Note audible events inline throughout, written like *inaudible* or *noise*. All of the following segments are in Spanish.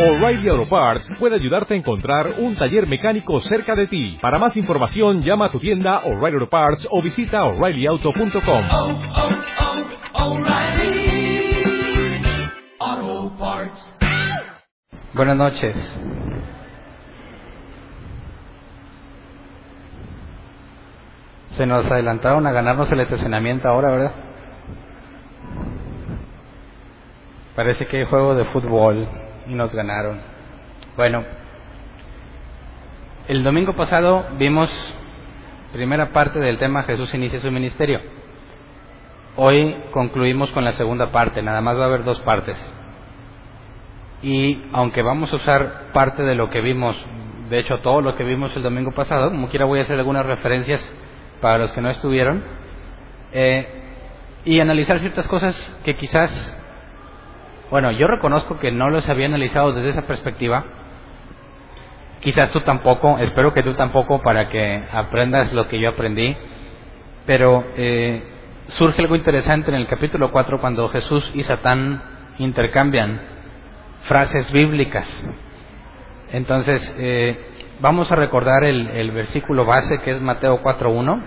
O'Reilly Auto Parts puede ayudarte a encontrar un taller mecánico cerca de ti. Para más información, llama a tu tienda O'Reilly Auto Parts o visita oreillyauto.com. oh, oh, Parts. Buenas noches. Se nos adelantaron a ganarnos el estacionamiento ahora, ¿verdad? Parece que hay juego de fútbol y nos ganaron. Bueno, el domingo pasado vimos primera parte del tema Jesús inicia su ministerio. Hoy concluimos con la segunda parte, nada más va a haber dos partes. Y aunque vamos a usar parte de lo que vimos, de hecho todo lo que vimos el domingo pasado, como quiera voy a hacer algunas referencias para los que no estuvieron, eh, y analizar ciertas cosas que quizás, bueno, yo reconozco que no los había analizado desde esa perspectiva, quizás tú tampoco, espero que tú tampoco para que aprendas lo que yo aprendí, pero eh, surge algo interesante en el capítulo 4 cuando Jesús y Satán intercambian frases bíblicas. Entonces, eh, vamos a recordar el, versículo base que es Mateo 4.1.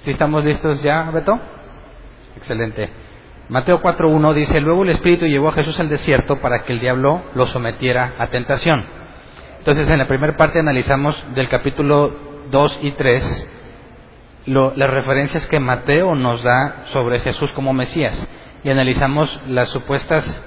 ¿Sí estamos listos ya, Beto? Excelente. Mateo 4.1 dice, luego el Espíritu llevó a Jesús al desierto para que el diablo lo sometiera a tentación. Entonces, en la primera parte analizamos del capítulo 2 y 3 lo, las referencias que Mateo nos da sobre Jesús como Mesías y analizamos las supuestas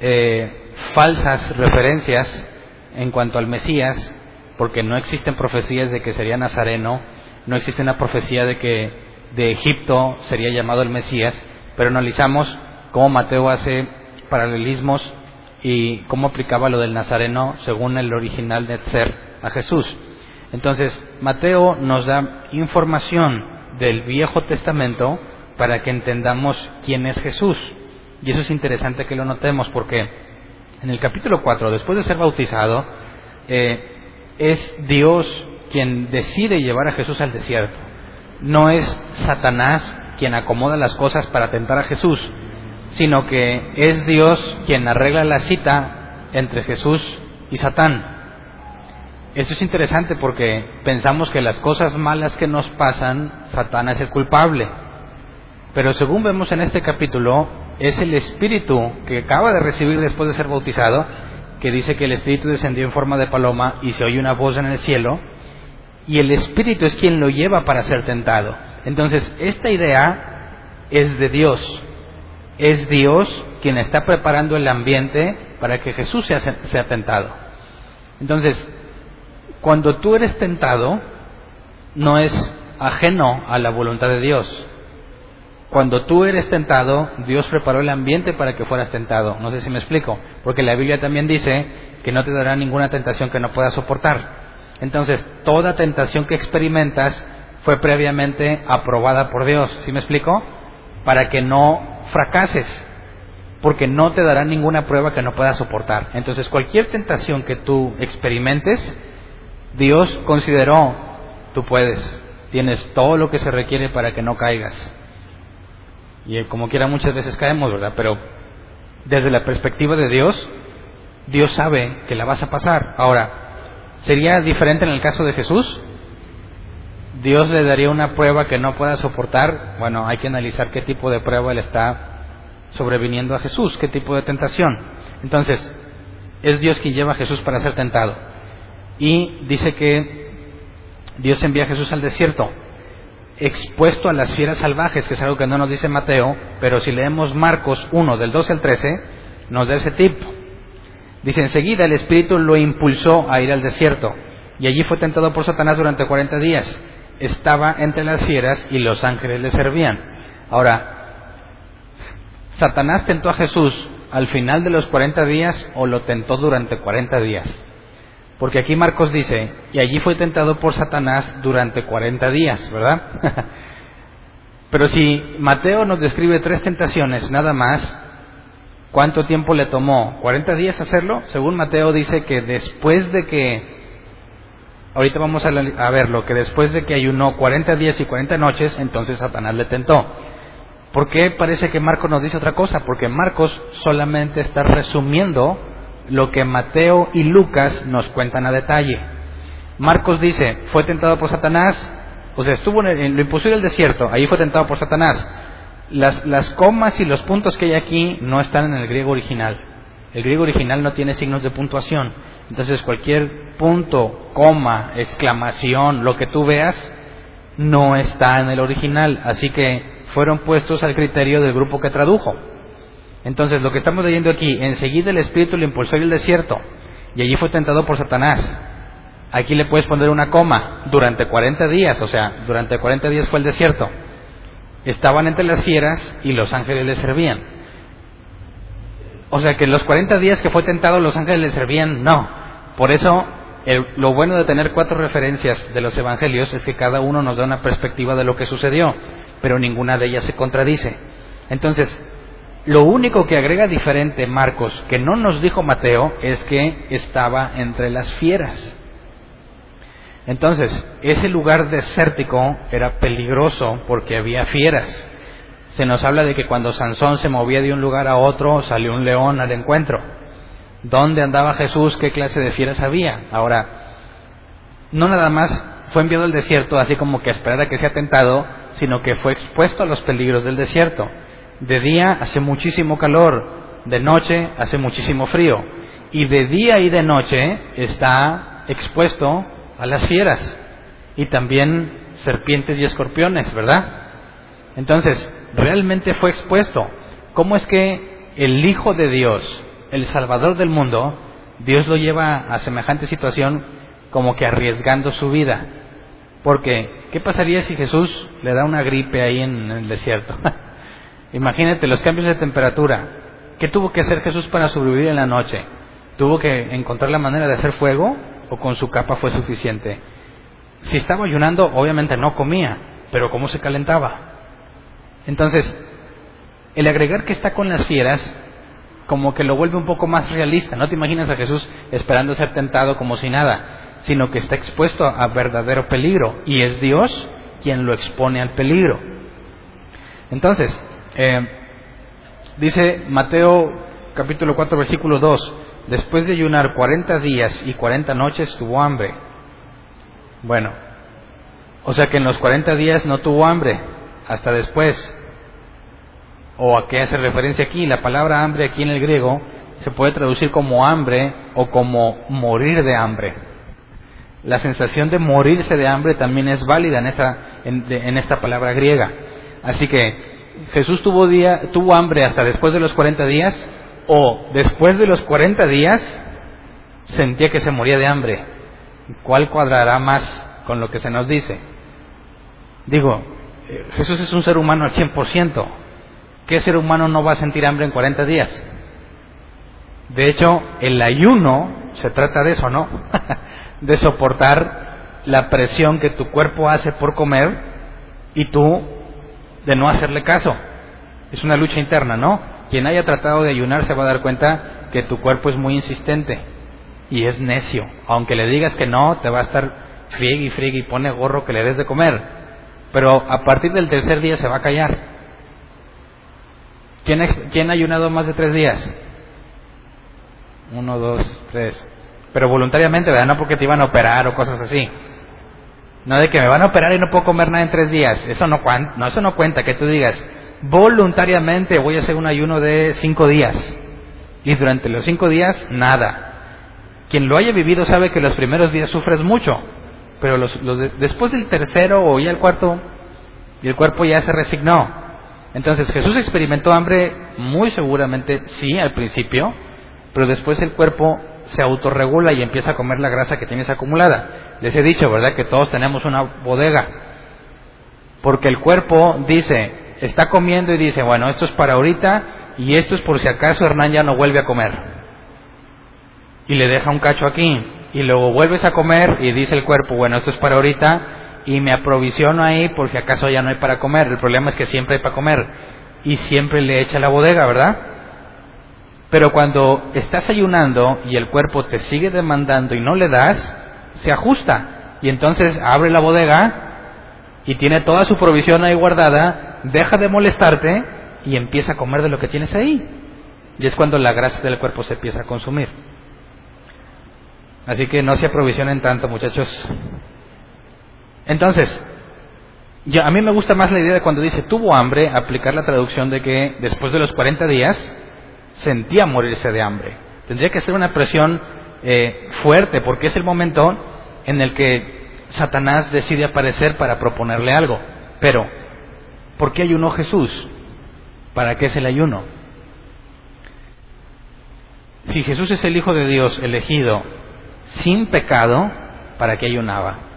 eh, falsas referencias en cuanto al Mesías, porque no existen profecías de que sería Nazareno, no existe una profecía de que de Egipto sería llamado el Mesías, pero analizamos cómo Mateo hace paralelismos y cómo aplicaba lo del Nazareno según el original de Ser a Jesús. Entonces, Mateo nos da información del Viejo Testamento para que entendamos quién es Jesús. Y eso es interesante que lo notemos porque en el capítulo 4, después de ser bautizado, eh, es Dios quien decide llevar a Jesús al desierto. No es Satanás quien acomoda las cosas para tentar a Jesús, sino que es Dios quien arregla la cita entre Jesús y Satán. Esto es interesante porque pensamos que las cosas malas que nos pasan, Satán es el culpable. Pero según vemos en este capítulo, es el Espíritu que acaba de recibir después de ser bautizado, que dice que el Espíritu descendió en forma de paloma y se oye una voz en el cielo, y el Espíritu es quien lo lleva para ser tentado. Entonces, esta idea es de Dios. Es Dios quien está preparando el ambiente para que Jesús sea, sea tentado. Entonces, cuando tú eres tentado, no es ajeno a la voluntad de Dios. Cuando tú eres tentado, Dios preparó el ambiente para que fueras tentado. No sé si me explico, porque la Biblia también dice que no te dará ninguna tentación que no puedas soportar. Entonces, toda tentación que experimentas fue previamente aprobada por Dios. ¿Sí me explico? Para que no fracases, porque no te dará ninguna prueba que no puedas soportar. Entonces, cualquier tentación que tú experimentes, Dios consideró, tú puedes, tienes todo lo que se requiere para que no caigas. Y como quiera muchas veces caemos, ¿verdad? Pero desde la perspectiva de Dios, Dios sabe que la vas a pasar. Ahora, ¿sería diferente en el caso de Jesús? Dios le daría una prueba que no pueda soportar. Bueno, hay que analizar qué tipo de prueba le está sobreviniendo a Jesús, qué tipo de tentación. Entonces, es Dios quien lleva a Jesús para ser tentado. Y dice que Dios envía a Jesús al desierto expuesto a las fieras salvajes, que es algo que no nos dice Mateo, pero si leemos Marcos 1, del 12 al 13, nos da ese tipo. Dice, enseguida el Espíritu lo impulsó a ir al desierto, y allí fue tentado por Satanás durante 40 días. Estaba entre las fieras y los ángeles le servían. Ahora, ¿Satanás tentó a Jesús al final de los 40 días o lo tentó durante 40 días? Porque aquí Marcos dice, y allí fue tentado por Satanás durante 40 días, ¿verdad? *laughs* Pero si Mateo nos describe tres tentaciones nada más, ¿cuánto tiempo le tomó? ¿40 días hacerlo? Según Mateo dice que después de que, ahorita vamos a, a verlo, que después de que ayunó 40 días y 40 noches, entonces Satanás le tentó. ¿Por qué parece que Marcos nos dice otra cosa? Porque Marcos solamente está resumiendo lo que Mateo y Lucas nos cuentan a detalle. Marcos dice, fue tentado por Satanás, o sea, estuvo en, el- en lo imposible del desierto, ahí fue tentado por Satanás. Las comas y los puntos que hay aquí no están en el griego original. El griego original no tiene signos de puntuación. Entonces cualquier punto, coma, exclamación, lo que tú veas, no está en el original. Así que fueron puestos al criterio del grupo que tradujo. Entonces lo que estamos leyendo aquí, enseguida el Espíritu le impulsó en el desierto y allí fue tentado por Satanás. Aquí le puedes poner una coma, durante 40 días, o sea, durante 40 días fue el desierto. Estaban entre las fieras y los ángeles le servían. O sea que los 40 días que fue tentado los ángeles le servían, no. Por eso lo bueno de tener cuatro referencias de los evangelios es que cada uno nos da una perspectiva de lo que sucedió, pero ninguna de ellas se contradice. Entonces, lo único que agrega diferente Marcos, que no nos dijo Mateo, es que estaba entre las fieras. Entonces, ese lugar desértico era peligroso porque había fieras. Se nos habla de que cuando Sansón se movía de un lugar a otro, salió un león al encuentro. ¿Dónde andaba Jesús? ¿Qué clase de fieras había? Ahora, no nada más fue enviado al desierto así como que a esperar a que sea tentado, sino que fue expuesto a los peligros del desierto. De día hace muchísimo calor, de noche hace muchísimo frío, y de día y de noche está expuesto a las fieras y también serpientes y escorpiones, ¿verdad? Entonces, realmente fue expuesto. ¿Cómo es que el Hijo de Dios, el Salvador del mundo, Dios lo lleva a semejante situación como que arriesgando su vida? Porque, ¿qué pasaría si Jesús le da una gripe ahí en el desierto? *laughs* Imagínate los cambios de temperatura. ¿Qué tuvo que hacer Jesús para sobrevivir en la noche? ¿Tuvo que encontrar la manera de hacer fuego o con su capa fue suficiente? Si estaba ayunando, obviamente no comía, pero ¿cómo se calentaba? Entonces, el agregar que está con las fieras, como que lo vuelve un poco más realista. No te imaginas a Jesús esperando ser tentado como si nada, sino que está expuesto a verdadero peligro y es Dios quien lo expone al peligro. Entonces, eh, dice Mateo capítulo 4 versículo 2, después de ayunar 40 días y 40 noches tuvo hambre. Bueno, o sea que en los 40 días no tuvo hambre, hasta después. ¿O a qué hace referencia aquí? La palabra hambre aquí en el griego se puede traducir como hambre o como morir de hambre. La sensación de morirse de hambre también es válida en esta, en, esta palabra griega. Así que Jesús tuvo, tuvo hambre hasta después de los 40 días o después de los 40 días sentía que se moría de hambre. ¿Cuál cuadrará más con lo que se nos dice? Digo, eh, Jesús es un ser humano al 100%. ¿Qué ser humano no va a sentir hambre en 40 días? De hecho, el ayuno se trata de eso, ¿no? *laughs* de soportar la presión que tu cuerpo hace por comer y tú de no hacerle caso. Es una lucha interna, ¿no? Quien haya tratado de ayunar se va a dar cuenta que tu cuerpo es muy insistente y es necio. Aunque le digas que no, te va a estar friegue y friegue y pone gorro que le des de comer. Pero a partir del tercer día se va a callar. ¿Quién, ha ayunado más de tres días? Uno, dos, tres. Pero voluntariamente, ¿verdad? No porque te iban a operar o cosas así. No de que me van a operar y no puedo comer nada en tres días. Eso no, no, eso no cuenta. Que tú digas, voluntariamente voy a hacer un ayuno de cinco días. Y durante los cinco días, nada. Quien lo haya vivido sabe que los primeros días sufres mucho. Pero los, los de- después del tercero o ya el cuarto, y el cuerpo ya se resignó. Entonces Jesús experimentó hambre muy seguramente, sí, al principio, pero después el cuerpo se autorregula y empieza a comer la grasa que tienes acumulada. Les he dicho, ¿verdad?, que todos tenemos una bodega. Porque el cuerpo dice, está comiendo y dice, bueno, esto es para ahorita y esto es por si acaso Hernán ya no vuelve a comer. Y le deja un cacho aquí. Y luego vuelves a comer y dice el cuerpo, bueno, esto es para ahorita y me aprovisiono ahí por si acaso ya no hay para comer. El problema es que siempre hay para comer y siempre le echa la bodega, ¿verdad? Pero cuando estás ayunando y el cuerpo te sigue demandando y no le das, se ajusta y entonces abre la bodega y tiene toda su provisión ahí guardada, deja de molestarte y empieza a comer de lo que tienes ahí. Y es cuando la grasa del cuerpo se empieza a consumir. Así que no se aprovisionen tanto, muchachos. Entonces, a mí me gusta más la idea de cuando dice tuvo hambre, aplicar la traducción de que después de los 40 días sentía morirse de hambre. Tendría que ser una presión eh, fuerte porque es el momento en el que Satanás decide aparecer para proponerle algo. Pero, ¿por qué ayunó Jesús? ¿Para qué es el ayuno? Si Jesús es el Hijo de Dios elegido sin pecado, ¿para qué ayunaba?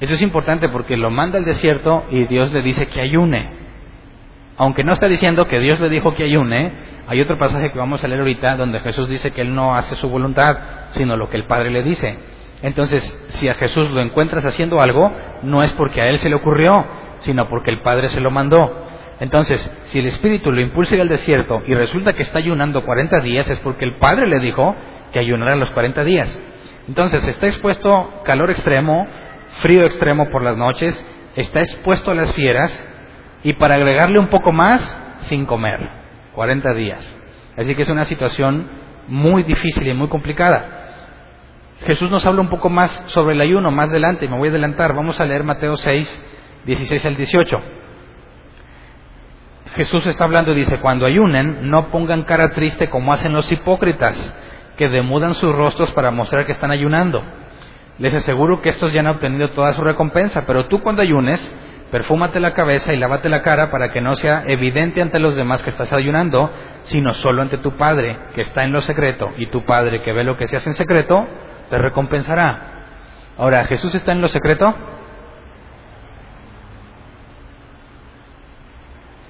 Eso es importante porque lo manda al desierto y Dios le dice que ayune. Aunque no está diciendo que Dios le dijo que ayune, hay otro pasaje que vamos a leer ahorita donde Jesús dice que Él no hace su voluntad, sino lo que el Padre le dice. Entonces, si a Jesús lo encuentras haciendo algo, no es porque a Él se le ocurrió, sino porque el Padre se lo mandó. Entonces, si el Espíritu lo impulsa al desierto y resulta que está ayunando 40 días, es porque el Padre le dijo que ayunara los 40 días. Entonces, está expuesto calor extremo, frío extremo por las noches, está expuesto a las fieras y para agregarle un poco más, sin comer, 40 días. Así que es una situación muy difícil y muy complicada. Jesús nos habla un poco más sobre el ayuno más adelante, me voy a adelantar, vamos a leer Mateo 6, 16 al 18. Jesús está hablando y dice, cuando ayunen, no pongan cara triste como hacen los hipócritas, que demudan sus rostros para mostrar que están ayunando. Les aseguro que estos ya han obtenido toda su recompensa, pero tú cuando ayunes, perfúmate la cabeza y lávate la cara para que no sea evidente ante los demás que estás ayunando, sino solo ante tu Padre que está en lo secreto, y tu Padre que ve lo que se hace en secreto, te recompensará. Ahora, ¿Jesús está en lo secreto?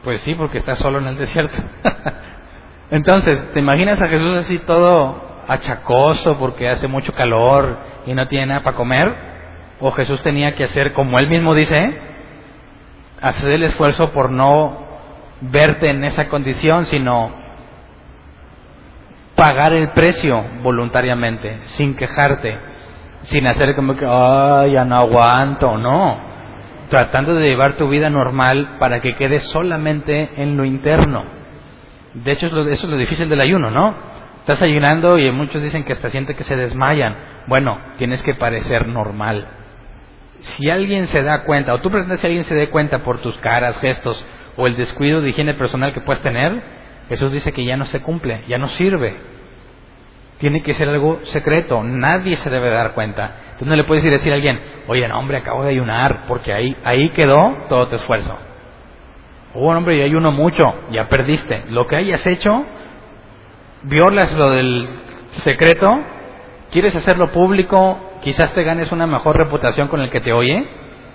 Pues sí, porque está solo en el desierto. *laughs* Entonces, ¿te imaginas a Jesús así todo achacoso porque hace mucho calor y no tiene nada para comer? ¿O Jesús tenía que hacer, como él mismo dice, hacer el esfuerzo por no verte en esa condición, sino pagar el precio voluntariamente, sin quejarte, sin hacer como que, ay, ya no aguanto, no, tratando de llevar tu vida normal para que quede solamente en lo interno. De hecho, eso es lo difícil del ayuno, ¿no? Estás ayunando y muchos dicen que hasta siente que se desmayan. Bueno, tienes que parecer normal. Si alguien se da cuenta, o tú pretendes que alguien se dé cuenta por tus caras, gestos, o el descuido de higiene personal que puedes tener, Jesús dice que ya no se cumple, ya no sirve. Tiene que ser algo secreto, nadie se debe dar cuenta. Tú no le puedes decir a alguien, oye, no, hombre, acabo de ayunar, porque ahí, ahí quedó todo tu esfuerzo. Oh, hombre, yo ayuno mucho, ya perdiste. Lo que hayas hecho, violas lo del secreto, quieres hacerlo público, quizás te ganes una mejor reputación con el que te oye,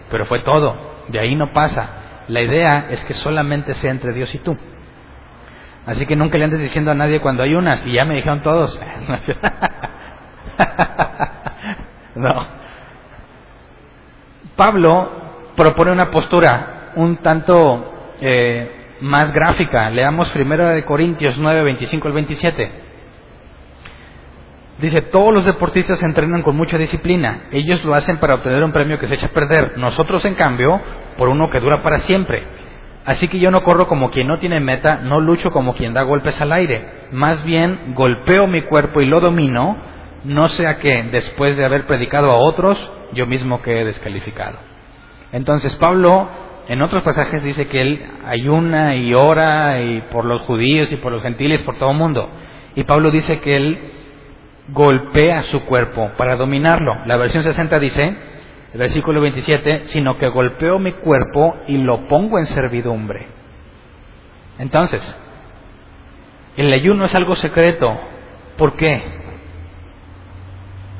pero fue todo, de ahí no pasa. La idea es que solamente sea entre Dios y tú. Así que nunca le andes diciendo a nadie cuando hay unas, y ya me dijeron todos. *laughs* no. Pablo propone una postura un tanto eh, más gráfica. Leamos primero de Corintios 9, 25 al 27. Dice, todos los deportistas entrenan con mucha disciplina. Ellos lo hacen para obtener un premio que se echa a perder. Nosotros, en cambio, por uno que dura para siempre. Así que yo no corro como quien no tiene meta, no lucho como quien da golpes al aire. Más bien golpeo mi cuerpo y lo domino, no sea que después de haber predicado a otros, yo mismo quede descalificado. Entonces Pablo en otros pasajes dice que él ayuna y ora y por los judíos y por los gentiles, por todo el mundo. Y Pablo dice que él golpea su cuerpo para dominarlo. La versión 60 dice, el versículo 27, sino que golpeo mi cuerpo y lo pongo en servidumbre. Entonces, el ayuno es algo secreto. ¿Por qué?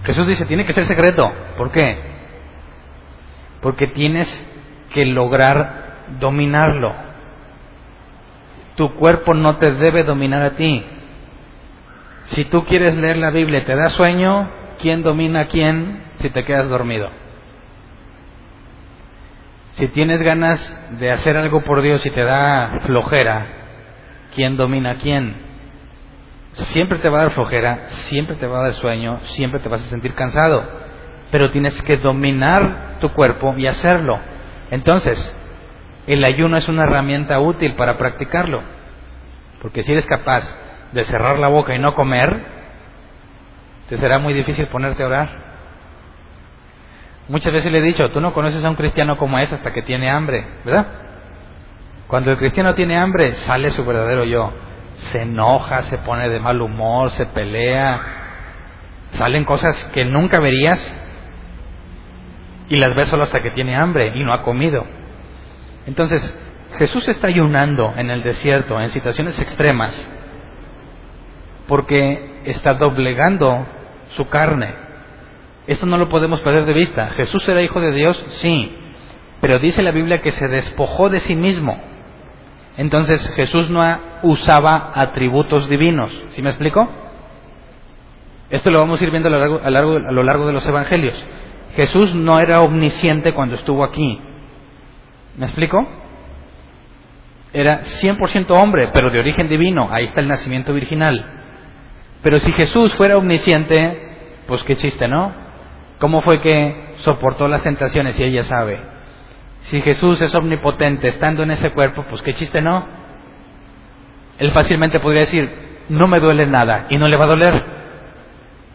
Jesús dice, tiene que ser secreto. ¿Por qué? Porque tienes que lograr dominarlo. Tu cuerpo no te debe dominar a ti. Si tú quieres leer la Biblia y te da sueño, ¿quién domina a quién si te quedas dormido? Si tienes ganas de hacer algo por Dios y te da flojera, ¿quién domina a quién? Siempre te va a dar flojera, siempre te va a dar sueño, siempre te vas a sentir cansado, pero tienes que dominar tu cuerpo y hacerlo. Entonces, el ayuno es una herramienta útil para practicarlo, porque si eres capaz de cerrar la boca y no comer, te será muy difícil ponerte a orar. Muchas veces le he dicho, tú no conoces a un cristiano como es hasta que tiene hambre, ¿verdad? Cuando el cristiano tiene hambre, sale su verdadero yo. Se enoja, se pone de mal humor, se pelea. Salen cosas que nunca verías y las ves solo hasta que tiene hambre y no ha comido. Entonces, Jesús está ayunando en el desierto, en situaciones extremas, porque está doblegando su carne. Esto no lo podemos perder de vista. Jesús era hijo de Dios, sí, pero dice la Biblia que se despojó de sí mismo. Entonces Jesús no usaba atributos divinos. ¿Sí me explico? Esto lo vamos a ir viendo a lo largo, a lo largo de los evangelios. Jesús no era omnisciente cuando estuvo aquí. ¿Me explico? Era 100% hombre, pero de origen divino. Ahí está el nacimiento virginal. Pero si Jesús fuera omnisciente, pues qué chiste, ¿no? ¿Cómo fue que soportó las tentaciones y ella sabe? Si Jesús es omnipotente estando en ese cuerpo, pues qué chiste, ¿no? Él fácilmente podría decir, no me duele nada y no le va a doler.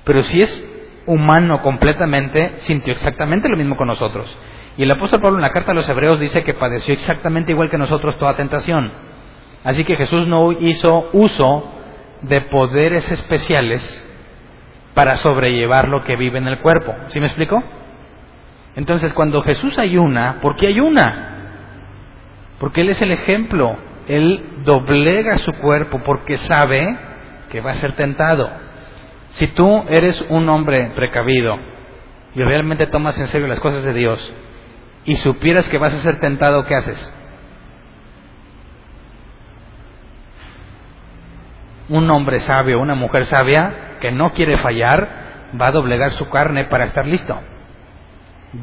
Pero si es humano completamente, sintió exactamente lo mismo con nosotros. Y el apóstol Pablo en la carta a los hebreos dice que padeció exactamente igual que nosotros toda tentación. Así que Jesús no hizo uso de poderes especiales para sobrellevar lo que vive en el cuerpo. ¿Sí me explico? Entonces, cuando Jesús ayuna, ¿por qué ayuna? Porque Él es el ejemplo. Él doblega su cuerpo porque sabe que va a ser tentado. Si tú eres un hombre precavido y realmente tomas en serio las cosas de Dios y supieras que vas a ser tentado, ¿qué haces? Un hombre sabio, una mujer sabia que no quiere fallar, va a doblegar su carne para estar listo.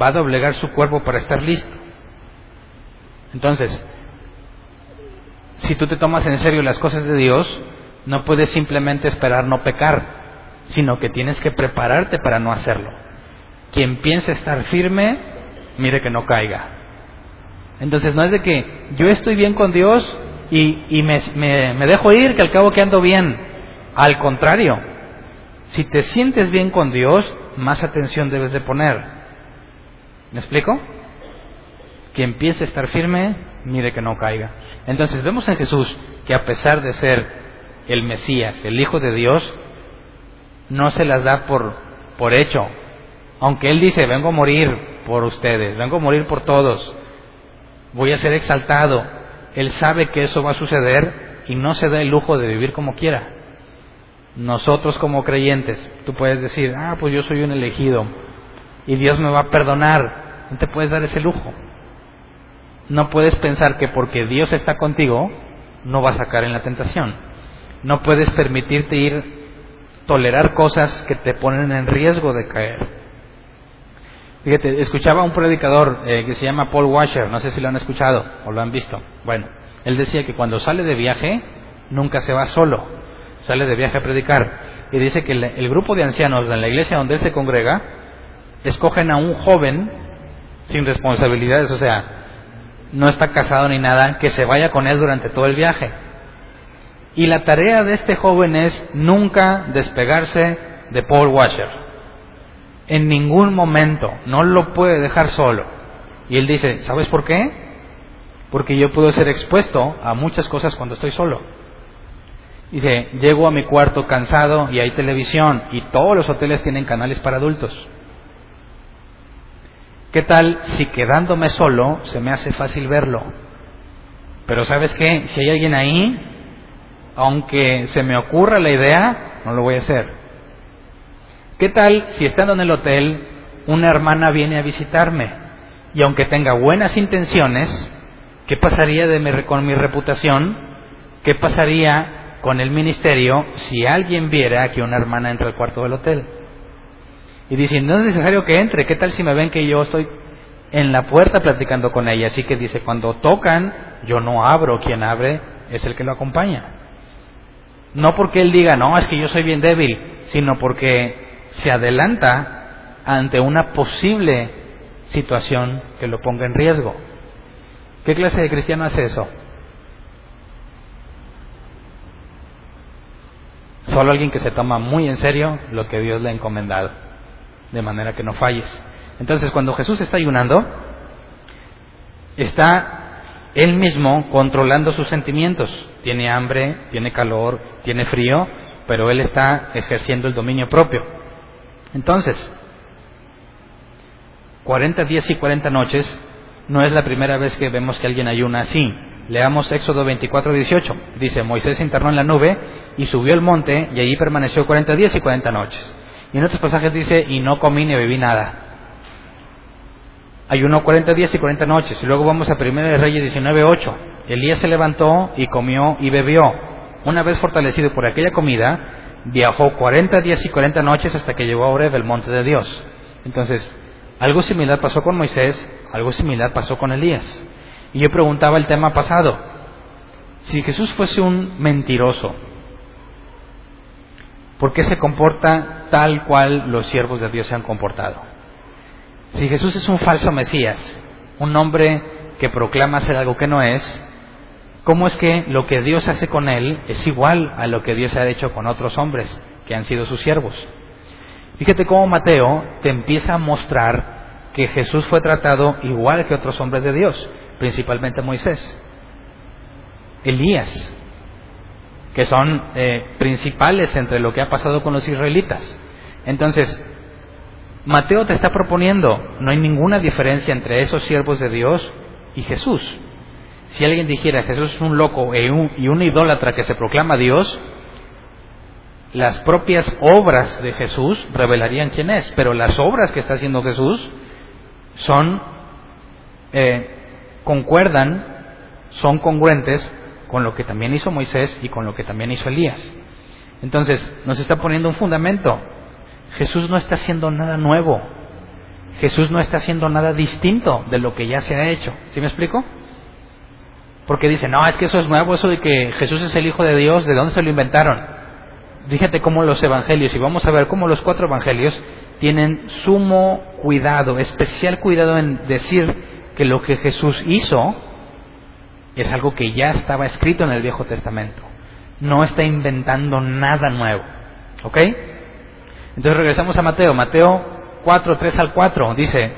Va a doblegar su cuerpo para estar listo. Entonces, si tú te tomas en serio las cosas de Dios, no puedes simplemente esperar no pecar, sino que tienes que prepararte para no hacerlo. Quien piense estar firme, mire que no caiga. Entonces no es de que yo estoy bien con Dios y, y me, me, me dejo ir, que al cabo que ando bien. Al contrario, si te sientes bien con Dios, más atención debes de poner. ¿Me explico? Quien piense estar firme, mire que no caiga. Entonces vemos en Jesús que a pesar de ser el Mesías, el Hijo de Dios, no se las da por, por hecho. Aunque Él dice, vengo a morir por ustedes, vengo a morir por todos, voy a ser exaltado. Él sabe que eso va a suceder y no se da el lujo de vivir como quiera. Nosotros como creyentes, tú puedes decir, ah, pues yo soy un elegido y Dios me va a perdonar. No te puedes dar ese lujo. No puedes pensar que porque Dios está contigo, no vas a caer en la tentación. No puedes permitirte ir, tolerar cosas que te ponen en riesgo de caer. Fíjate, escuchaba un predicador eh, que se llama Paul Washer, no sé si lo han escuchado o lo han visto. Bueno, él decía que cuando sale de viaje, nunca se va solo, sale de viaje a predicar. Y dice que el, el grupo de ancianos en la iglesia donde él se congrega, escogen a un joven sin responsabilidades, o sea, no está casado ni nada, que se vaya con él durante todo el viaje. Y la tarea de este joven es nunca despegarse de Paul Washer. En ningún momento, no lo puede dejar solo. Y él dice, ¿sabes por qué? Porque yo puedo ser expuesto a muchas cosas cuando estoy solo. Dice, llego a mi cuarto cansado y hay televisión y todos los hoteles tienen canales para adultos. ¿Qué tal si quedándome solo se me hace fácil verlo? Pero sabes qué, si hay alguien ahí, aunque se me ocurra la idea, no lo voy a hacer. ¿Qué tal si estando en el hotel una hermana viene a visitarme y aunque tenga buenas intenciones, ¿qué pasaría de mi, con mi reputación? ¿Qué pasaría con el ministerio si alguien viera que una hermana entra al cuarto del hotel? Y dice, no es necesario que entre, ¿qué tal si me ven que yo estoy en la puerta platicando con ella? Así que dice, cuando tocan, yo no abro, quien abre es el que lo acompaña. No porque él diga, no, es que yo soy bien débil, sino porque se adelanta ante una posible situación que lo ponga en riesgo. ¿Qué clase de cristiano hace eso? Solo alguien que se toma muy en serio lo que Dios le ha encomendado, de manera que no falles. Entonces, cuando Jesús está ayunando, está él mismo controlando sus sentimientos. Tiene hambre, tiene calor, tiene frío, pero él está ejerciendo el dominio propio. Entonces, 40 días y 40 noches no es la primera vez que vemos que alguien ayuna así. Leamos Éxodo 24, 18. Dice, Moisés se internó en la nube y subió al monte y allí permaneció 40 días y 40 noches. Y en otros pasajes dice, y no comí ni bebí nada. Ayunó 40 días y 40 noches. Y luego vamos a 1 de Reyes 19, 8. Elías se levantó y comió y bebió. Una vez fortalecido por aquella comida, viajó 40 días y 40 noches hasta que llegó a Oreb, el monte de Dios. Entonces, algo similar pasó con Moisés, algo similar pasó con Elías. Y yo preguntaba el tema pasado, si Jesús fuese un mentiroso, ¿por qué se comporta tal cual los siervos de Dios se han comportado? Si Jesús es un falso Mesías, un hombre que proclama ser algo que no es, ¿cómo es que lo que Dios hace con él es igual a lo que Dios ha hecho con otros hombres que han sido sus siervos? Fíjate cómo Mateo te empieza a mostrar que Jesús fue tratado igual que otros hombres de Dios, principalmente Moisés, Elías, que son eh, principales entre lo que ha pasado con los israelitas. Entonces, Mateo te está proponiendo, no hay ninguna diferencia entre esos siervos de Dios y Jesús. Si alguien dijera Jesús es un loco y un, y un idólatra que se proclama Dios, las propias obras de Jesús revelarían quién es, pero las obras que está haciendo Jesús son, eh, concuerdan, son congruentes con lo que también hizo Moisés y con lo que también hizo Elías. Entonces, nos está poniendo un fundamento. Jesús no está haciendo nada nuevo. Jesús no está haciendo nada distinto de lo que ya se ha hecho. ¿Sí me explico? Porque dice, no, es que eso es nuevo, eso de que Jesús es el Hijo de Dios, ¿de dónde se lo inventaron? Fíjate cómo los evangelios, y vamos a ver cómo los cuatro evangelios tienen sumo cuidado, especial cuidado en decir que lo que Jesús hizo es algo que ya estaba escrito en el Viejo Testamento. No está inventando nada nuevo. ¿Ok? Entonces regresamos a Mateo. Mateo 4, 3 al 4 dice,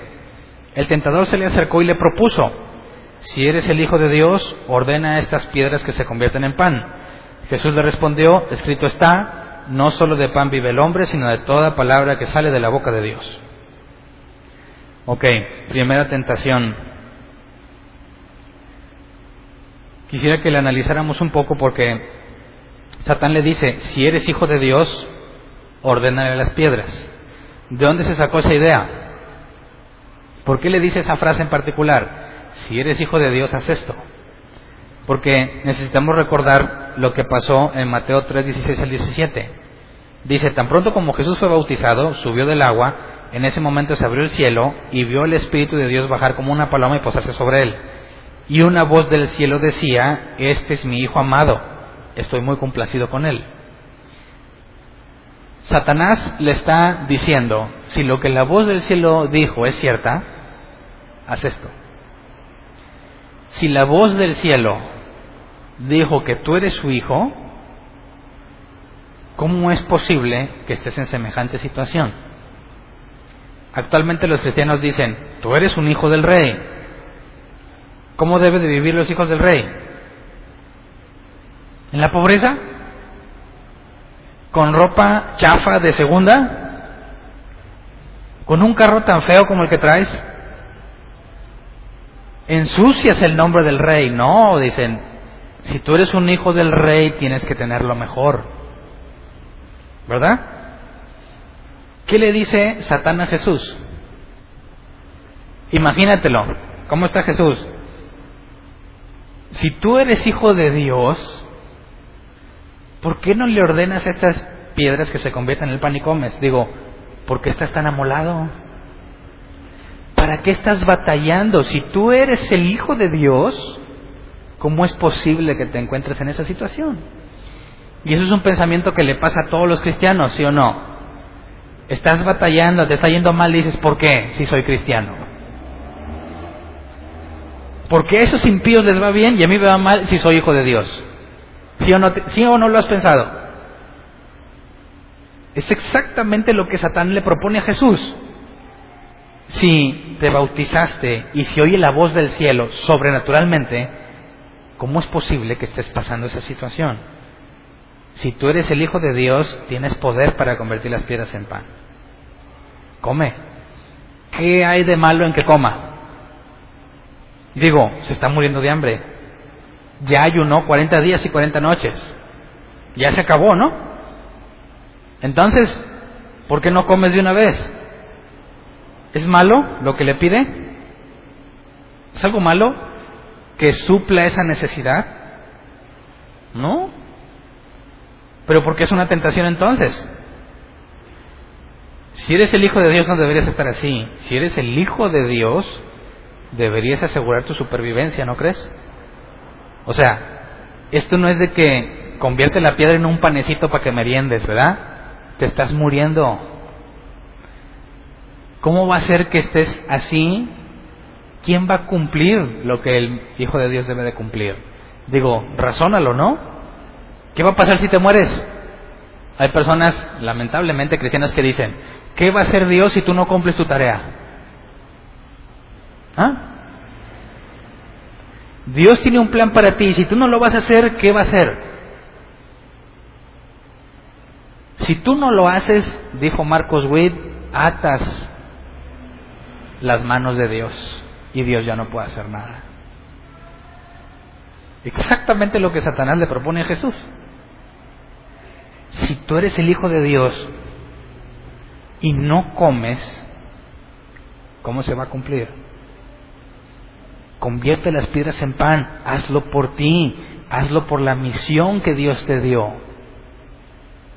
el tentador se le acercó y le propuso, si eres el Hijo de Dios, ordena estas piedras que se convierten en pan. Jesús le respondió, escrito está, no solo de pan vive el hombre, sino de toda palabra que sale de la boca de Dios. Ok, primera tentación. Quisiera que le analizáramos un poco porque Satán le dice, si eres hijo de Dios, ordénale las piedras. ¿De dónde se sacó esa idea? ¿Por qué le dice esa frase en particular? Si eres hijo de Dios, haz esto. Porque necesitamos recordar lo que pasó en Mateo 3, 16 al 17. Dice, tan pronto como Jesús fue bautizado, subió del agua, en ese momento se abrió el cielo y vio el Espíritu de Dios bajar como una paloma y posarse sobre él. Y una voz del cielo decía, este es mi Hijo amado, estoy muy complacido con él. Satanás le está diciendo, si lo que la voz del cielo dijo es cierta, haz esto. Si la voz del cielo dijo que tú eres su hijo, ¿cómo es posible que estés en semejante situación? Actualmente los cristianos dicen, tú eres un hijo del rey. ¿Cómo deben de vivir los hijos del rey? ¿En la pobreza? ¿Con ropa chafa de segunda? ¿Con un carro tan feo como el que traes? ¿Ensucias el nombre del rey? No, dicen, si tú eres un hijo del rey tienes que tener lo mejor. ¿Verdad? ¿Qué le dice Satán a Jesús? Imagínatelo. ¿Cómo está Jesús? Si tú eres hijo de Dios, ¿por qué no le ordenas estas piedras que se conviertan en el pan y comes? Digo, ¿por qué estás tan amolado? ¿Para qué estás batallando? Si tú eres el hijo de Dios, ¿cómo es posible que te encuentres en esa situación? Y eso es un pensamiento que le pasa a todos los cristianos, ¿sí o no? Estás batallando, te está yendo mal, dices, ¿por qué? Si soy cristiano. Porque a esos impíos les va bien y a mí me va mal si soy hijo de Dios. ¿Sí o no, ¿sí o no lo has pensado? Es exactamente lo que Satán le propone a Jesús. Si te bautizaste y si oye la voz del cielo sobrenaturalmente, ¿cómo es posible que estés pasando esa situación? Si tú eres el Hijo de Dios, tienes poder para convertir las piedras en pan. Come. ¿Qué hay de malo en que coma? Digo, se está muriendo de hambre. Ya ayunó 40 días y 40 noches. Ya se acabó, ¿no? Entonces, ¿por qué no comes de una vez? ¿Es malo lo que le pide? ¿Es algo malo que supla esa necesidad? ¿No? ¿Pero por qué es una tentación entonces? Si eres el Hijo de Dios no deberías estar así. Si eres el Hijo de Dios, deberías asegurar tu supervivencia, ¿no crees? O sea, esto no es de que convierte la piedra en un panecito para que meriendes, ¿verdad? Te estás muriendo. ¿Cómo va a ser que estés así? ¿Quién va a cumplir lo que el Hijo de Dios debe de cumplir? Digo, razónalo, ¿no? ¿Qué va a pasar si te mueres? Hay personas, lamentablemente cristianas, que dicen, ¿qué va a hacer Dios si tú no cumples tu tarea? ¿Ah? Dios tiene un plan para ti y si tú no lo vas a hacer, ¿qué va a hacer? Si tú no lo haces, dijo Marcos Witt, atas las manos de Dios y Dios ya no puede hacer nada. Exactamente lo que Satanás le propone a Jesús. Si tú eres el Hijo de Dios y no comes, ¿cómo se va a cumplir? Convierte las piedras en pan, hazlo por ti, hazlo por la misión que Dios te dio.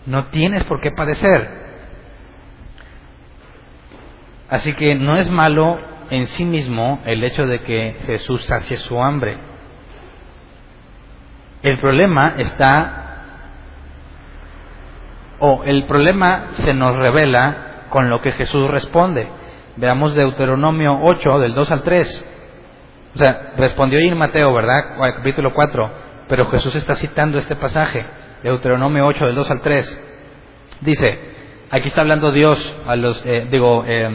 No tienes por qué padecer. Así que no es malo en sí mismo el hecho de que Jesús sacie su hambre. El problema está, o el problema se nos revela con lo que Jesús responde. Veamos Deuteronomio 8, del 2 al 3. O sea, respondió ahí en Mateo, ¿verdad? Capítulo 4. Pero Jesús está citando este pasaje, Deuteronomio 8, del 2 al 3. Dice, aquí está hablando Dios a los, eh, digo, eh,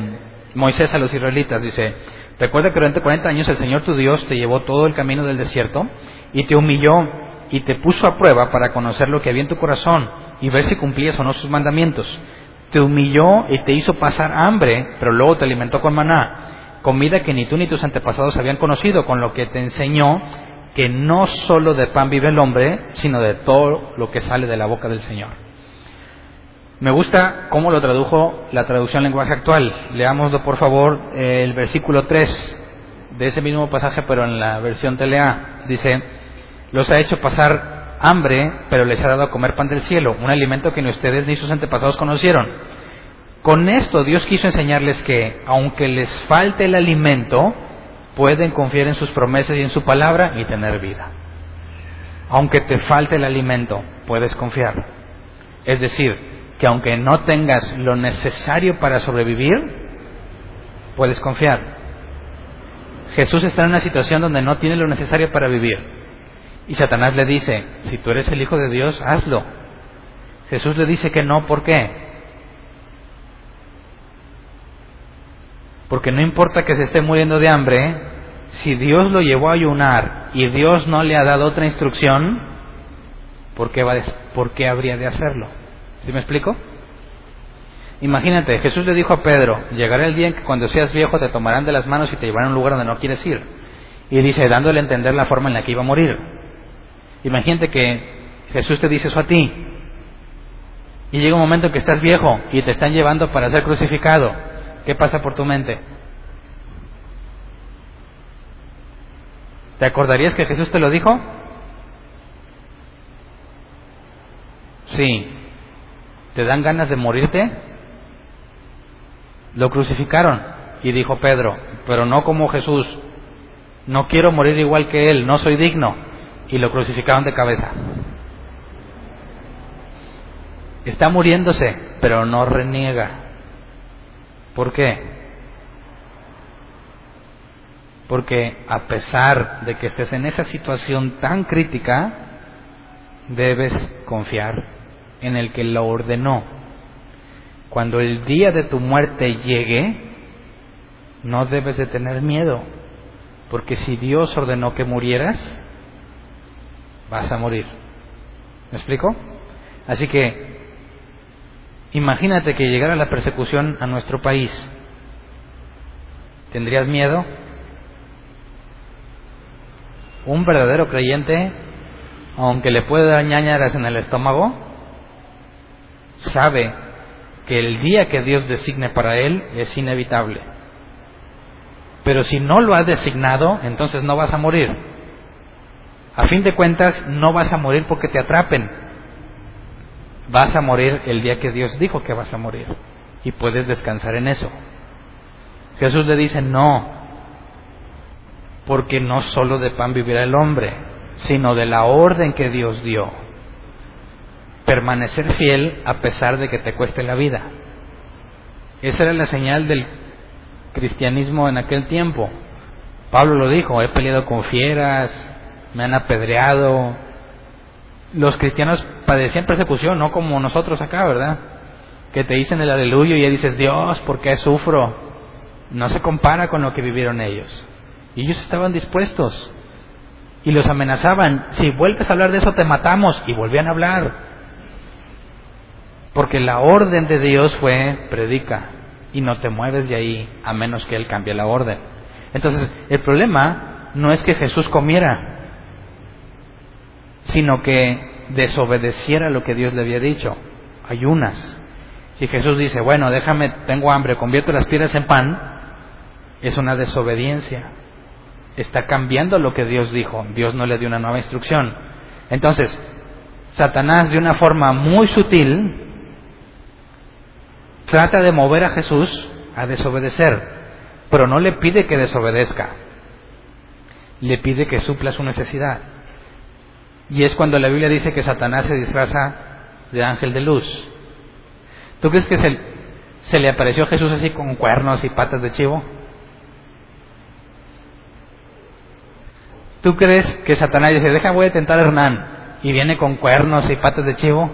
Moisés a los israelitas, dice, recuerda que durante 40 años el Señor tu Dios te llevó todo el camino del desierto y te humilló y te puso a prueba para conocer lo que había en tu corazón y ver si cumplías o no sus mandamientos. Te humilló y te hizo pasar hambre, pero luego te alimentó con maná, comida que ni tú ni tus antepasados habían conocido, con lo que te enseñó que no solo de pan vive el hombre, sino de todo lo que sale de la boca del Señor. Me gusta cómo lo tradujo la traducción lenguaje actual. Leámoslo, por favor, el versículo 3 de ese mismo pasaje, pero en la versión TLA. Dice, los ha hecho pasar hambre, pero les ha dado a comer pan del cielo, un alimento que ni ustedes ni sus antepasados conocieron. Con esto Dios quiso enseñarles que, aunque les falte el alimento, pueden confiar en sus promesas y en su palabra y tener vida. Aunque te falte el alimento, puedes confiar. Es decir, que aunque no tengas lo necesario para sobrevivir, puedes confiar. Jesús está en una situación donde no tiene lo necesario para vivir. Y Satanás le dice, si tú eres el Hijo de Dios, hazlo. Jesús le dice que no, ¿por qué? Porque no importa que se esté muriendo de hambre, si Dios lo llevó a ayunar y Dios no le ha dado otra instrucción, ¿por qué, va ¿por qué habría de hacerlo? ¿Sí me explico? Imagínate, Jesús le dijo a Pedro, llegará el día en que cuando seas viejo te tomarán de las manos y te llevarán a un lugar donde no quieres ir. Y dice, dándole a entender la forma en la que iba a morir. Imagínate que Jesús te dice eso a ti. Y llega un momento en que estás viejo y te están llevando para ser crucificado. ¿Qué pasa por tu mente? ¿Te acordarías que Jesús te lo dijo? Sí. ¿Te dan ganas de morirte? Lo crucificaron y dijo Pedro, pero no como Jesús. No quiero morir igual que Él, no soy digno. Y lo crucificaron de cabeza. Está muriéndose, pero no reniega. ¿Por qué? Porque a pesar de que estés en esa situación tan crítica, debes confiar en el que lo ordenó. Cuando el día de tu muerte llegue, no debes de tener miedo, porque si Dios ordenó que murieras, vas a morir. ¿Me explico? Así que, imagínate que llegara la persecución a nuestro país. ¿Tendrías miedo? Un verdadero creyente, aunque le pueda dar ñañaras en el estómago, sabe que el día que Dios designe para él es inevitable. Pero si no lo ha designado, entonces no vas a morir. A fin de cuentas, no vas a morir porque te atrapen. Vas a morir el día que Dios dijo que vas a morir. Y puedes descansar en eso. Jesús le dice, no, porque no solo de pan vivirá el hombre, sino de la orden que Dios dio. Permanecer fiel a pesar de que te cueste la vida. Esa era la señal del cristianismo en aquel tiempo. Pablo lo dijo, he peleado con fieras, me han apedreado. Los cristianos padecían persecución, no como nosotros acá, ¿verdad? Que te dicen el aleluya y ya dices, Dios, ¿por qué sufro? No se compara con lo que vivieron ellos. Y ellos estaban dispuestos. Y los amenazaban, si vuelves a hablar de eso te matamos. Y volvían a hablar. Porque la orden de Dios fue, predica. Y no te mueves de ahí a menos que Él cambie la orden. Entonces, el problema no es que Jesús comiera, sino que desobedeciera lo que Dios le había dicho. Ayunas. Si Jesús dice, bueno, déjame, tengo hambre, convierto las piedras en pan, es una desobediencia. Está cambiando lo que Dios dijo. Dios no le dio una nueva instrucción. Entonces, Satanás de una forma muy sutil trata de mover a Jesús a desobedecer, pero no le pide que desobedezca. Le pide que supla su necesidad. Y es cuando la Biblia dice que Satanás se disfraza de ángel de luz. ¿Tú crees que se, se le apareció a Jesús así con cuernos y patas de chivo? ¿Tú crees que Satanás dice, deja, voy a tentar a Hernán y viene con cuernos y patas de chivo?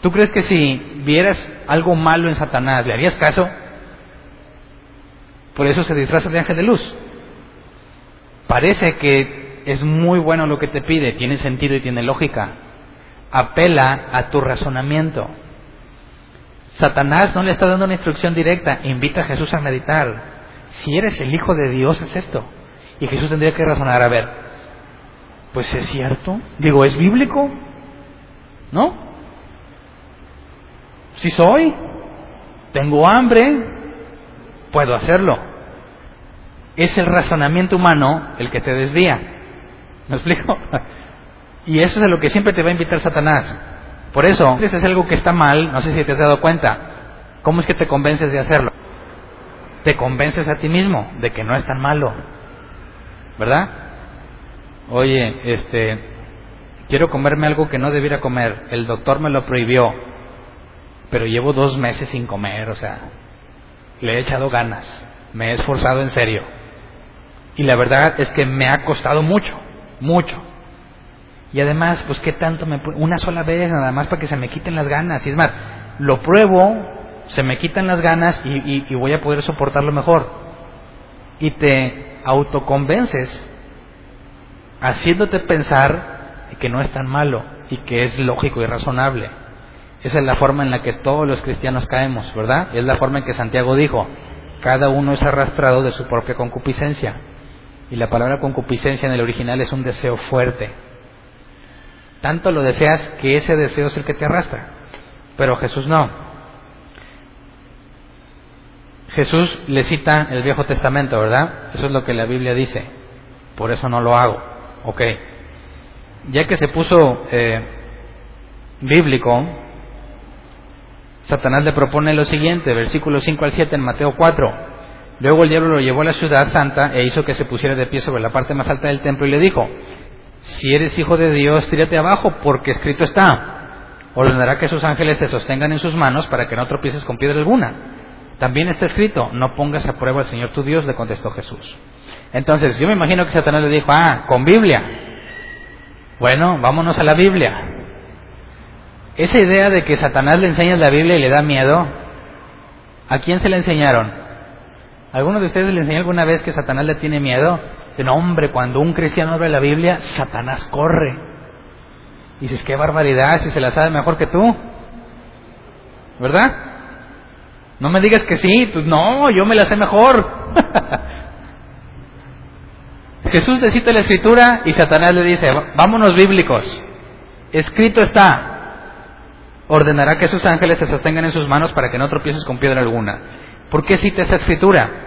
¿Tú crees que si vieras algo malo en Satanás, le harías caso? Por eso se disfraza de ángel de luz. Parece que es muy bueno lo que te pide, tiene sentido y tiene lógica. Apela a tu razonamiento. Satanás no le está dando una instrucción directa, invita a Jesús a meditar. Si eres el Hijo de Dios, es esto. Y Jesús tendría que razonar, a ver, pues es cierto, digo, es bíblico, ¿no? Si soy, tengo hambre, puedo hacerlo. Es el razonamiento humano el que te desvía. ¿Me explico? Y eso es a lo que siempre te va a invitar Satanás. Por eso, si es algo que está mal, no sé si te has dado cuenta, ¿cómo es que te convences de hacerlo? Te convences a ti mismo de que no es tan malo. ¿Verdad? Oye, este, quiero comerme algo que no debiera comer. El doctor me lo prohibió. Pero llevo dos meses sin comer, o sea, le he echado ganas. Me he esforzado en serio. Y la verdad es que me ha costado mucho, mucho. Y además, pues qué tanto me... Una sola vez nada más para que se me quiten las ganas. Y es más, lo pruebo, se me quitan las ganas y, y, y voy a poder soportarlo mejor. Y te autoconvences haciéndote pensar que no es tan malo y que es lógico y razonable. Esa es la forma en la que todos los cristianos caemos, ¿verdad? Es la forma en que Santiago dijo, cada uno es arrastrado de su propia concupiscencia. Y la palabra concupiscencia en el original es un deseo fuerte, tanto lo deseas que ese deseo es el que te arrastra. Pero Jesús no. Jesús le cita el Viejo Testamento, ¿verdad? Eso es lo que la Biblia dice. Por eso no lo hago. Ok. Ya que se puso eh, bíblico, Satanás le propone lo siguiente, versículos 5 al 7 en Mateo 4. Luego el diablo lo llevó a la ciudad santa e hizo que se pusiera de pie sobre la parte más alta del templo y le dijo, si eres hijo de Dios, tírate abajo, porque escrito está. Ordenará que sus ángeles te sostengan en sus manos para que no tropieces con piedra alguna. También está escrito, no pongas a prueba al Señor tu Dios, le contestó Jesús. Entonces, yo me imagino que Satanás le dijo, ah, con Biblia. Bueno, vámonos a la Biblia. esa idea de que Satanás le enseña la Biblia y le da miedo, ¿a quién se le enseñaron? ¿Alguno de ustedes le enseñó alguna vez que Satanás le tiene miedo? Dicen, hombre, cuando un cristiano abre la Biblia, Satanás corre. Y dices, qué barbaridad, si se la sabe mejor que tú. ¿Verdad? No me digas que sí, pues no, yo me la sé mejor. *laughs* Jesús le cita la escritura y Satanás le dice, vámonos bíblicos. Escrito está, ordenará que sus ángeles te sostengan en sus manos para que no tropieces con piedra alguna. ¿Por qué cita esta escritura?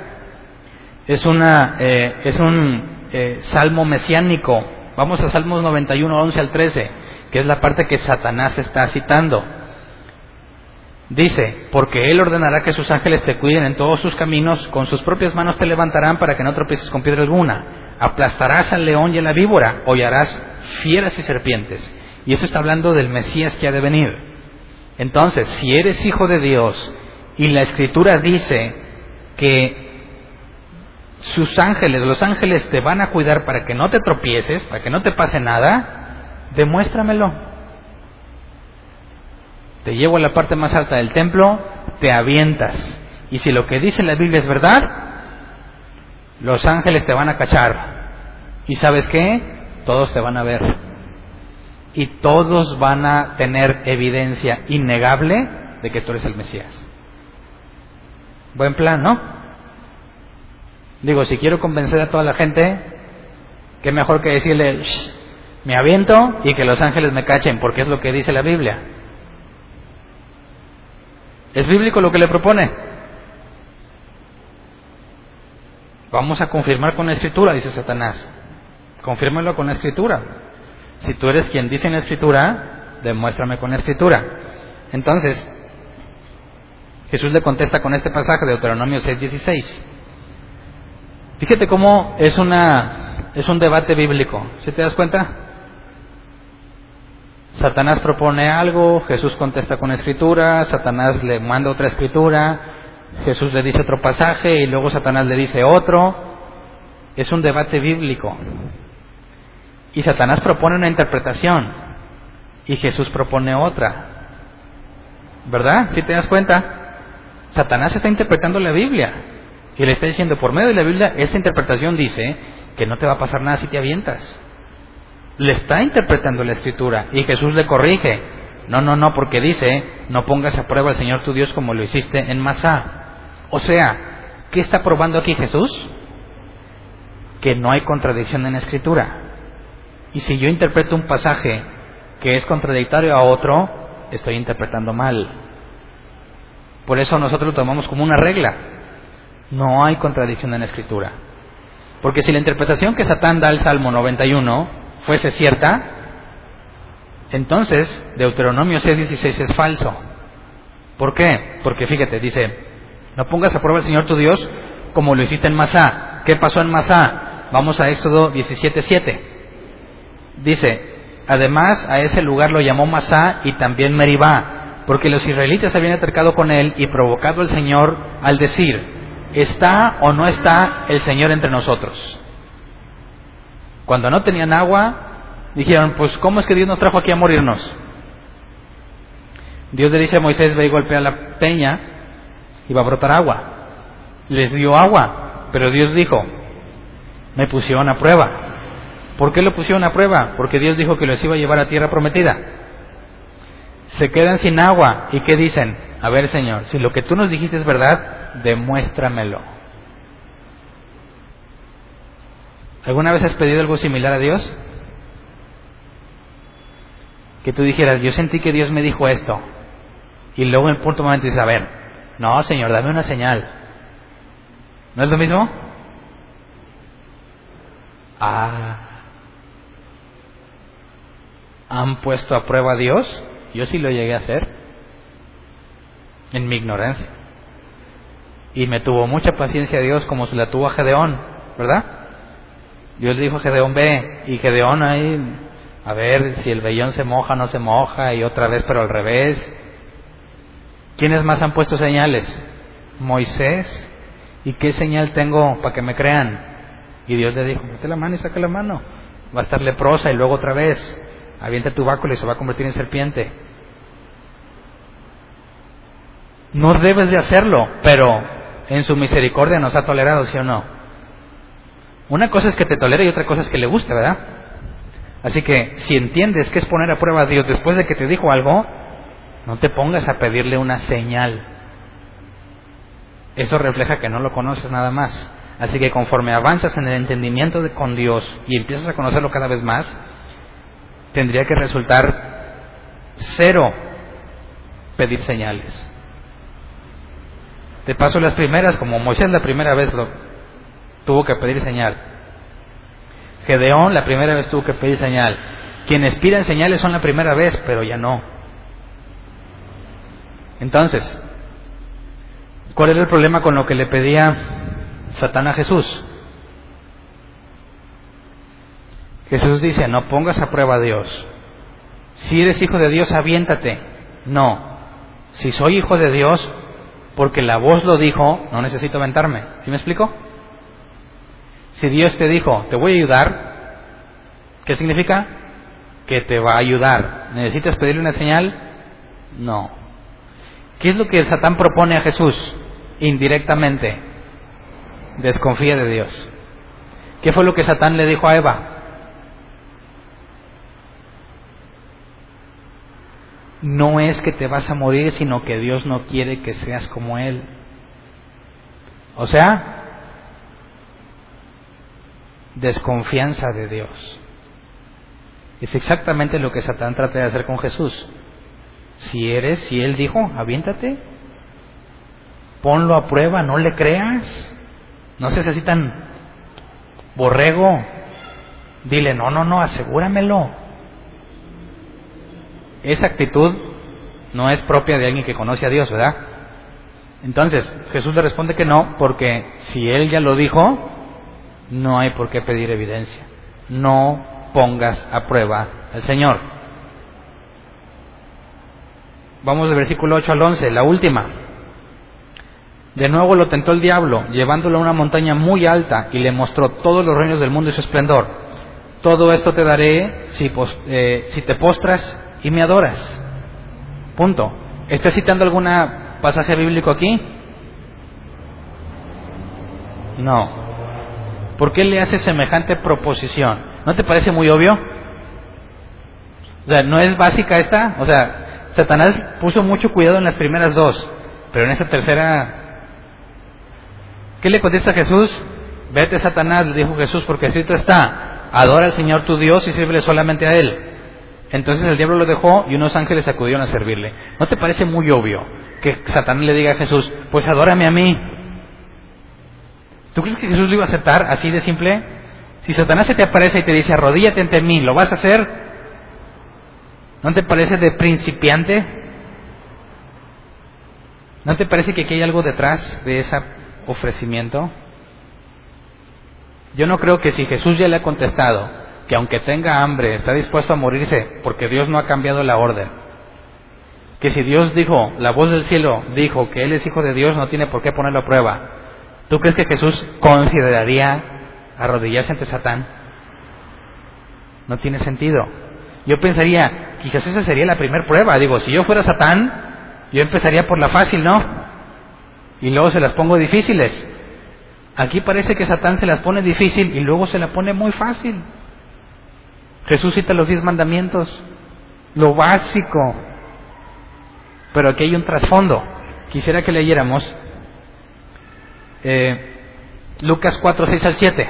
Es, una, eh, es un eh, salmo mesiánico. Vamos a Salmos 91, 11 al 13, que es la parte que Satanás está citando. Dice, porque Él ordenará que sus ángeles te cuiden en todos sus caminos, con sus propias manos te levantarán para que no tropieces con piedra alguna. Aplastarás al león y a la víbora, hollarás fieras y serpientes. Y eso está hablando del Mesías que ha de venir. Entonces, si eres hijo de Dios y la escritura dice que sus ángeles, los ángeles te van a cuidar para que no te tropieces, para que no te pase nada, demuéstramelo. Te llevo a la parte más alta del templo, te avientas. Y si lo que dice la Biblia es verdad, los ángeles te van a cachar. ¿Y sabes qué? Todos te van a ver. Y todos van a tener evidencia innegable de que tú eres el Mesías. Buen plan, ¿no? Digo, si quiero convencer a toda la gente, qué mejor que decirle, "Shh, me aviento y que los ángeles me cachen, porque es lo que dice la Biblia. ¿Es bíblico lo que le propone? Vamos a confirmar con la escritura, dice Satanás. Confírmelo con la escritura. Si tú eres quien dice en la escritura, demuéstrame con la escritura. Entonces, Jesús le contesta con este pasaje de Deuteronomio 6:16. Fíjate cómo es una es un debate bíblico. ¿Sí te das cuenta? Satanás propone algo, Jesús contesta con escritura, Satanás le manda otra escritura, Jesús le dice otro pasaje y luego Satanás le dice otro. Es un debate bíblico. Y Satanás propone una interpretación y Jesús propone otra. ¿Verdad? ¿Sí te das cuenta? Satanás está interpretando la Biblia y le está diciendo, por medio de la Biblia, esta interpretación dice que no te va a pasar nada si te avientas. Le está interpretando la escritura y Jesús le corrige. No, no, no, porque dice, no pongas a prueba al Señor tu Dios como lo hiciste en Masá. O sea, ¿qué está probando aquí Jesús? Que no hay contradicción en la escritura. Y si yo interpreto un pasaje que es contradictorio a otro, estoy interpretando mal. Por eso nosotros lo tomamos como una regla. No hay contradicción en la escritura. Porque si la interpretación que Satán da al Salmo 91 fuese cierta, entonces Deuteronomio 6:16 es falso. ¿Por qué? Porque fíjate, dice, no pongas a prueba al Señor tu Dios como lo hiciste en Masá. ¿Qué pasó en Masá? Vamos a Éxodo 17:7. Dice, además a ese lugar lo llamó Masá y también Meribá, porque los israelitas habían acercado con él y provocado al Señor al decir, ¿está o no está el Señor entre nosotros? Cuando no tenían agua, dijeron, pues ¿cómo es que Dios nos trajo aquí a morirnos? Dios le dice a Moisés, ve y golpea la peña y va a brotar agua. Les dio agua, pero Dios dijo, me pusieron a prueba. ¿Por qué lo pusieron a prueba? Porque Dios dijo que los iba a llevar a tierra prometida. Se quedan sin agua y ¿qué dicen? A ver, Señor, si lo que tú nos dijiste es verdad, demuéstramelo. ¿Alguna vez has pedido algo similar a Dios? Que tú dijeras, yo sentí que Dios me dijo esto. Y luego en el punto momento dices, a ver, no, Señor, dame una señal. ¿No es lo mismo? Ah, ¿han puesto a prueba a Dios? Yo sí lo llegué a hacer. En mi ignorancia. Y me tuvo mucha paciencia Dios como se la tuvo a Gedeón, ¿verdad? Dios le dijo a Gedeón, ve, y Gedeón ahí, a ver si el vellón se moja no se moja, y otra vez, pero al revés. ¿Quiénes más han puesto señales? Moisés. ¿Y qué señal tengo para que me crean? Y Dios le dijo, mete la mano y saca la mano. Va a estar leprosa y luego otra vez. Avienta tu báculo y se va a convertir en serpiente. No debes de hacerlo, pero en su misericordia nos ha tolerado, ¿sí o no? Una cosa es que te tolere y otra cosa es que le guste, ¿verdad? Así que si entiendes que es poner a prueba a Dios después de que te dijo algo, no te pongas a pedirle una señal. Eso refleja que no lo conoces nada más. Así que conforme avanzas en el entendimiento con Dios y empiezas a conocerlo cada vez más, tendría que resultar cero pedir señales. De paso, las primeras, como Moisés la primera vez tuvo que pedir señal. Gedeón la primera vez tuvo que pedir señal. Quienes piden señales son la primera vez, pero ya no. Entonces, ¿cuál era el problema con lo que le pedía Satán a Jesús? Jesús dice, no pongas a prueba a Dios. Si eres hijo de Dios, aviéntate. No. Si soy hijo de Dios, porque la voz lo dijo, no necesito aventarme. ¿Sí me explico? Si Dios te dijo, te voy a ayudar, ¿qué significa? Que te va a ayudar. ¿Necesitas pedirle una señal? No. ¿Qué es lo que Satán propone a Jesús? Indirectamente. Desconfía de Dios. ¿Qué fue lo que Satán le dijo a Eva? No es que te vas a morir, sino que Dios no quiere que seas como Él. O sea, desconfianza de Dios. Es exactamente lo que Satán trata de hacer con Jesús. Si eres, si Él dijo, aviéntate, ponlo a prueba, no le creas, no seas así tan borrego, dile, no, no, no, asegúramelo. Esa actitud no es propia de alguien que conoce a Dios, ¿verdad? Entonces, Jesús le responde que no, porque si Él ya lo dijo, no hay por qué pedir evidencia. No pongas a prueba al Señor. Vamos del versículo 8 al 11, la última. De nuevo lo tentó el diablo, llevándolo a una montaña muy alta y le mostró todos los reinos del mundo y su esplendor. Todo esto te daré si, eh, si te postras y me adoras. Punto. ¿Está citando algún pasaje bíblico aquí? No. ¿Por qué le hace semejante proposición? ¿No te parece muy obvio? O sea, ¿no es básica esta? O sea, Satanás puso mucho cuidado en las primeras dos, pero en esta tercera... ¿Qué le contesta Jesús? Vete Satanás, le dijo Jesús, porque escrito está, adora al Señor tu Dios y sirve solamente a Él. Entonces el diablo lo dejó y unos ángeles acudieron a servirle. ¿No te parece muy obvio que Satanás le diga a Jesús, pues adórame a mí? ¿Tú crees que Jesús lo iba a aceptar así de simple? Si Satanás se te aparece y te dice, arrodíllate ante mí, ¿lo vas a hacer? ¿No te parece de principiante? ¿No te parece que aquí hay algo detrás de ese ofrecimiento? Yo no creo que si Jesús ya le ha contestado, que aunque tenga hambre está dispuesto a morirse porque Dios no ha cambiado la orden. Que si Dios dijo, la voz del cielo dijo que Él es hijo de Dios, no tiene por qué ponerlo a prueba. ¿Tú crees que Jesús consideraría arrodillarse ante Satán? No tiene sentido. Yo pensaría, quizás esa sería la primera prueba. Digo, si yo fuera Satán, yo empezaría por la fácil, ¿no? Y luego se las pongo difíciles. Aquí parece que Satán se las pone difícil y luego se la pone muy fácil. Jesús cita los diez mandamientos, lo básico. Pero aquí hay un trasfondo. Quisiera que leyéramos eh, Lucas 4, 6 al 7.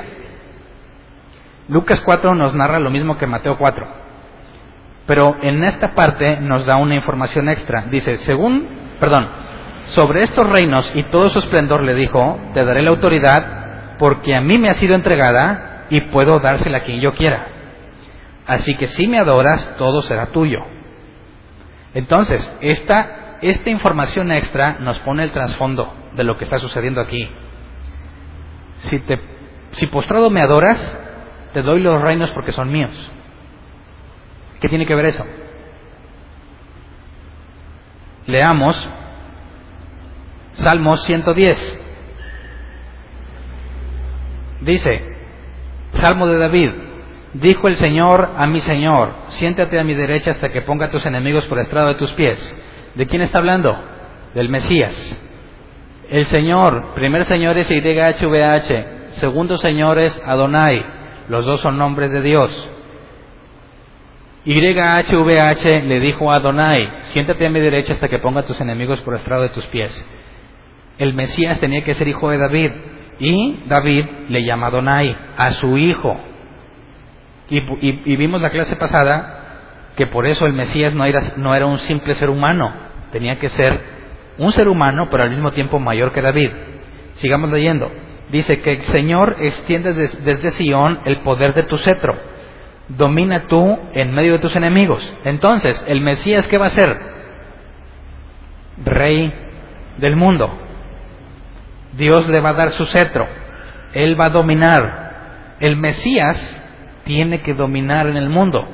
Lucas 4 nos narra lo mismo que Mateo 4. Pero en esta parte nos da una información extra. Dice, según, perdón, sobre estos reinos y todo su esplendor le dijo, te daré la autoridad porque a mí me ha sido entregada y puedo dársela a quien yo quiera. Así que si me adoras, todo será tuyo. Entonces, esta, esta información extra nos pone el trasfondo de lo que está sucediendo aquí. Si, te, si postrado me adoras, te doy los reinos porque son míos. ¿Qué tiene que ver eso? Leamos Salmos 110. Dice, Salmo de David, Dijo el Señor a mi Señor, siéntate a mi derecha hasta que ponga a tus enemigos por estrado de tus pies. ¿De quién está hablando? del Mesías. El Señor, primer Señor es YHVH, segundo Señor es Adonai, los dos son nombres de Dios. YHVH le dijo a Adonai, siéntate a mi derecha hasta que ponga a tus enemigos por estrado de tus pies. El Mesías tenía que ser hijo de David y David le llama Adonai a su hijo. Y, vimos la clase pasada que por eso el Mesías no era, no era un simple ser humano, tenía que ser un ser humano pero al mismo tiempo mayor que David. Sigamos leyendo. Dice que el Señor extiende des- desde Sión el poder de tu cetro. Domina tú en medio de tus enemigos. Entonces, el Mesías, ¿qué va a ser? Rey del mundo. Dios le va a dar su cetro. Él va a dominar. El Mesías tiene que dominar en el mundo.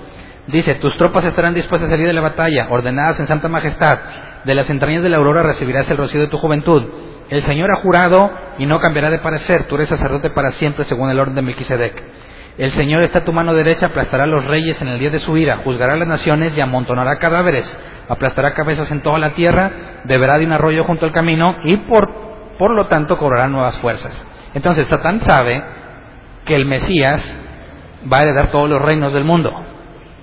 Dice, tus tropas estarán dispuestas a salir de la batalla, ordenadas en santa majestad. De las entrañas de la aurora recibirás el rocío de tu juventud. El Señor ha jurado y no cambiará de parecer. Tú eres sacerdote para siempre según el orden de Melquisedec. El Señor está a tu mano derecha, aplastará a los reyes en el día de su ira, juzgará a las naciones y amontonará cadáveres, aplastará cabezas en toda la tierra, beberá de un arroyo junto al camino y por, por lo tanto cobrará nuevas fuerzas. Entonces Satán sabe que el Mesías va a heredar todos los reinos del mundo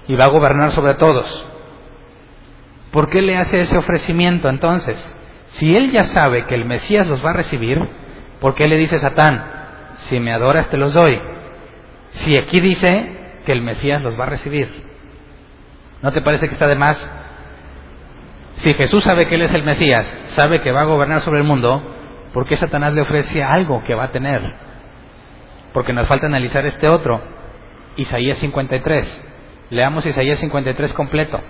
y va a gobernar sobre todos. ¿Por qué le hace ese ofrecimiento entonces? Si él ya sabe que el Mesías los va a recibir, ¿por qué le dice Satán, si me adoras te los doy? Si aquí dice que el Mesías los va a recibir. ¿No te parece que está de más? Si Jesús sabe que Él es el Mesías, sabe que va a gobernar sobre el mundo, ¿por qué Satanás le ofrece algo que va a tener? Porque nos falta analizar este otro, Isaías 53. Leamos Isaías 53 completo.